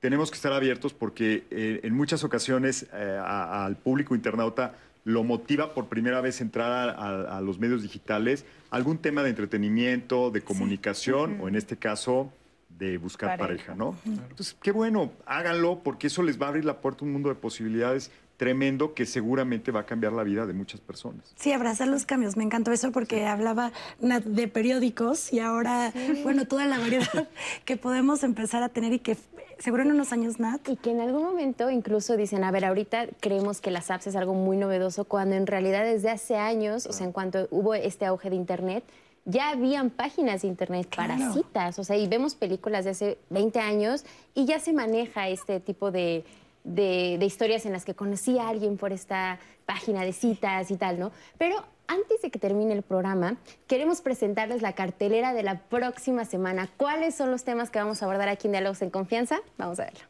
Tenemos que estar abiertos porque eh, en muchas ocasiones eh, a- al público internauta lo motiva por primera vez entrar a, a- a los medios digitales algún tema de entretenimiento, de comunicación o en este caso de buscar Pareja. pareja, ¿no? Entonces, qué bueno, háganlo porque eso les va a abrir la puerta a un mundo de posibilidades tremendo que seguramente va a cambiar la vida de muchas personas. Sí, abrazar los cambios. Me encantó eso porque hablaba Nat, de periódicos y ahora, bueno, toda la variedad que podemos empezar a tener y que seguro en unos años, Nat. Y que en algún momento incluso dicen, a ver, ahorita creemos que las apps es algo muy novedoso, cuando en realidad desde hace años, o sea, en cuanto hubo este auge de Internet, ya habían páginas de Internet para Claro. citas, o sea, y vemos películas de hace 20 años y ya se maneja este tipo de, de- historias en las que conocí a alguien por esta página de citas y tal, ¿no? Pero antes de que termine el programa, queremos presentarles la cartelera de la próxima semana. ¿Cuáles son los temas que vamos a abordar aquí en Diálogos en Confianza? Vamos a verlo.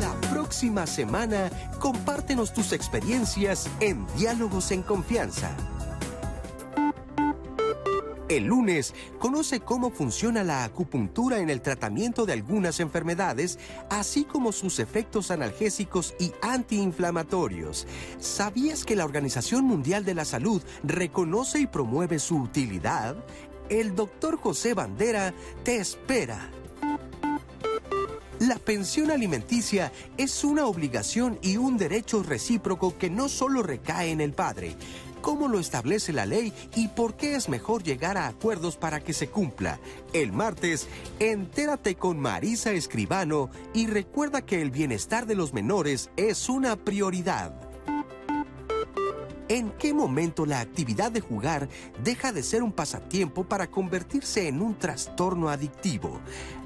La próxima semana, compártenos tus experiencias en Diálogos en Confianza. El lunes, conoce cómo funciona la acupuntura en el tratamiento de algunas enfermedades, así como sus efectos analgésicos y antiinflamatorios. ¿Sabías que la Organización Mundial de la Salud reconoce y promueve su utilidad? El doctor José Bandera te espera. La pensión alimenticia es una obligación y un derecho recíproco que no solo recae en el padre. Cómo lo establece la ley y por qué es mejor llegar a acuerdos para que se cumpla. El martes, entérate con Marisa Escribano y recuerda que el bienestar de los menores es una prioridad. ¿En qué momento la actividad de jugar deja de ser un pasatiempo para convertirse en un trastorno adictivo?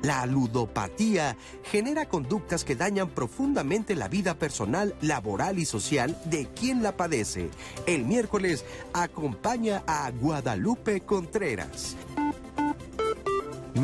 La ludopatía genera conductas que dañan profundamente la vida personal, laboral y social de quien la padece. El miércoles acompaña a Guadalupe Contreras.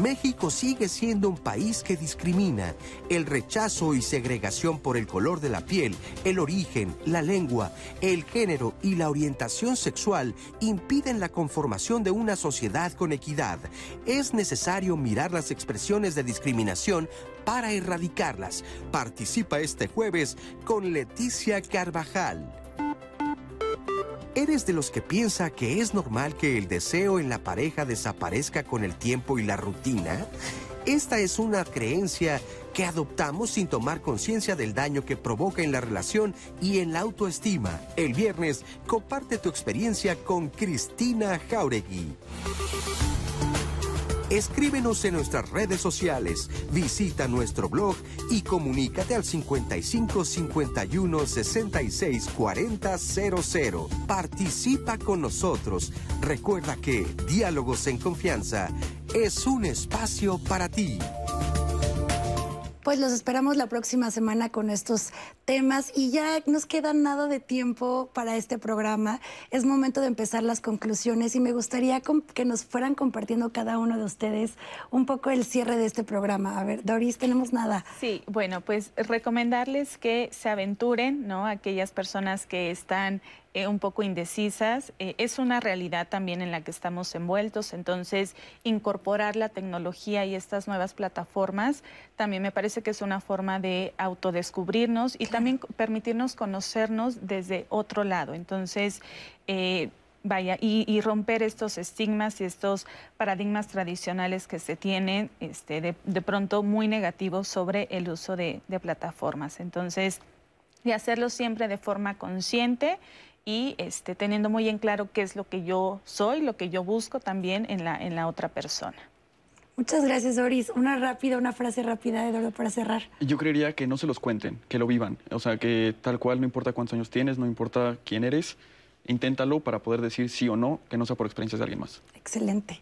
México sigue siendo un país que discrimina. El rechazo y segregación por el color de la piel, el origen, la lengua, el género y la orientación sexual impiden la conformación de una sociedad con equidad. Es necesario mirar las expresiones de discriminación para erradicarlas. Participa este jueves con Leticia Carvajal. ¿Eres de los que piensa que es normal que el deseo en la pareja desaparezca con el tiempo y la rutina? Esta es una creencia que adoptamos sin tomar conciencia del daño que provoca en la relación y en la autoestima. El viernes, comparte tu experiencia con Cristina Jauregui. Escríbenos en nuestras redes sociales, visita nuestro blog y comunícate al 55 51 66 40 00. Participa con nosotros. Recuerda que Diálogos en Confianza es un espacio para ti. Pues los esperamos la próxima semana con estos temas y ya nos queda nada de tiempo para este programa. Es momento de empezar las conclusiones y me gustaría que nos fueran compartiendo cada uno de ustedes un poco el cierre de este programa. A ver, Doris, tenemos nada. Sí, bueno, pues recomendarles que se aventuren, ¿no? Aquellas personas que están eh, un poco indecisas. Eh, es una realidad también en la que estamos envueltos, entonces incorporar la tecnología y estas nuevas plataformas también me parece que es una forma de autodescubrirnos y también permitirnos conocernos desde otro lado. Entonces, eh, vaya, y, romper estos estigmas y estos paradigmas tradicionales que se tienen este, de, pronto muy negativos sobre el uso de, de plataformas. Entonces, de hacerlo siempre de forma consciente y este, teniendo muy en claro qué es lo que yo soy, lo que yo busco también en la, en la otra persona. Muchas gracias, Doris. Una rápida, una frase rápida, Eduardo, para cerrar. Yo creería que no se los cuenten, que lo vivan. O sea, que tal cual, no importa cuántos años tienes, no importa quién eres, inténtalo para poder decir sí o no, que no sea por experiencias de alguien más. Excelente.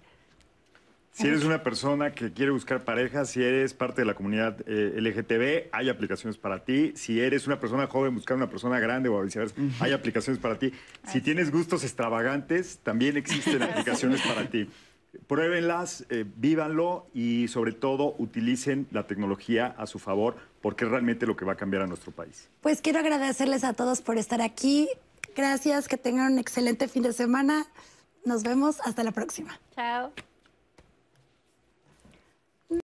Si eres una persona que quiere buscar pareja, si eres parte de la comunidad eh, LGTB, hay aplicaciones para ti. Si eres una persona joven buscando una persona grande o viceversa, hay aplicaciones para ti. Si tienes gustos extravagantes, también existen aplicaciones para ti. Pruébenlas, eh, vívanlo y sobre todo utilicen la tecnología a su favor porque es realmente lo que va a cambiar a nuestro país. Pues quiero agradecerles a todos por estar aquí. Gracias, que tengan un excelente fin de semana. Nos vemos hasta la próxima. Chao.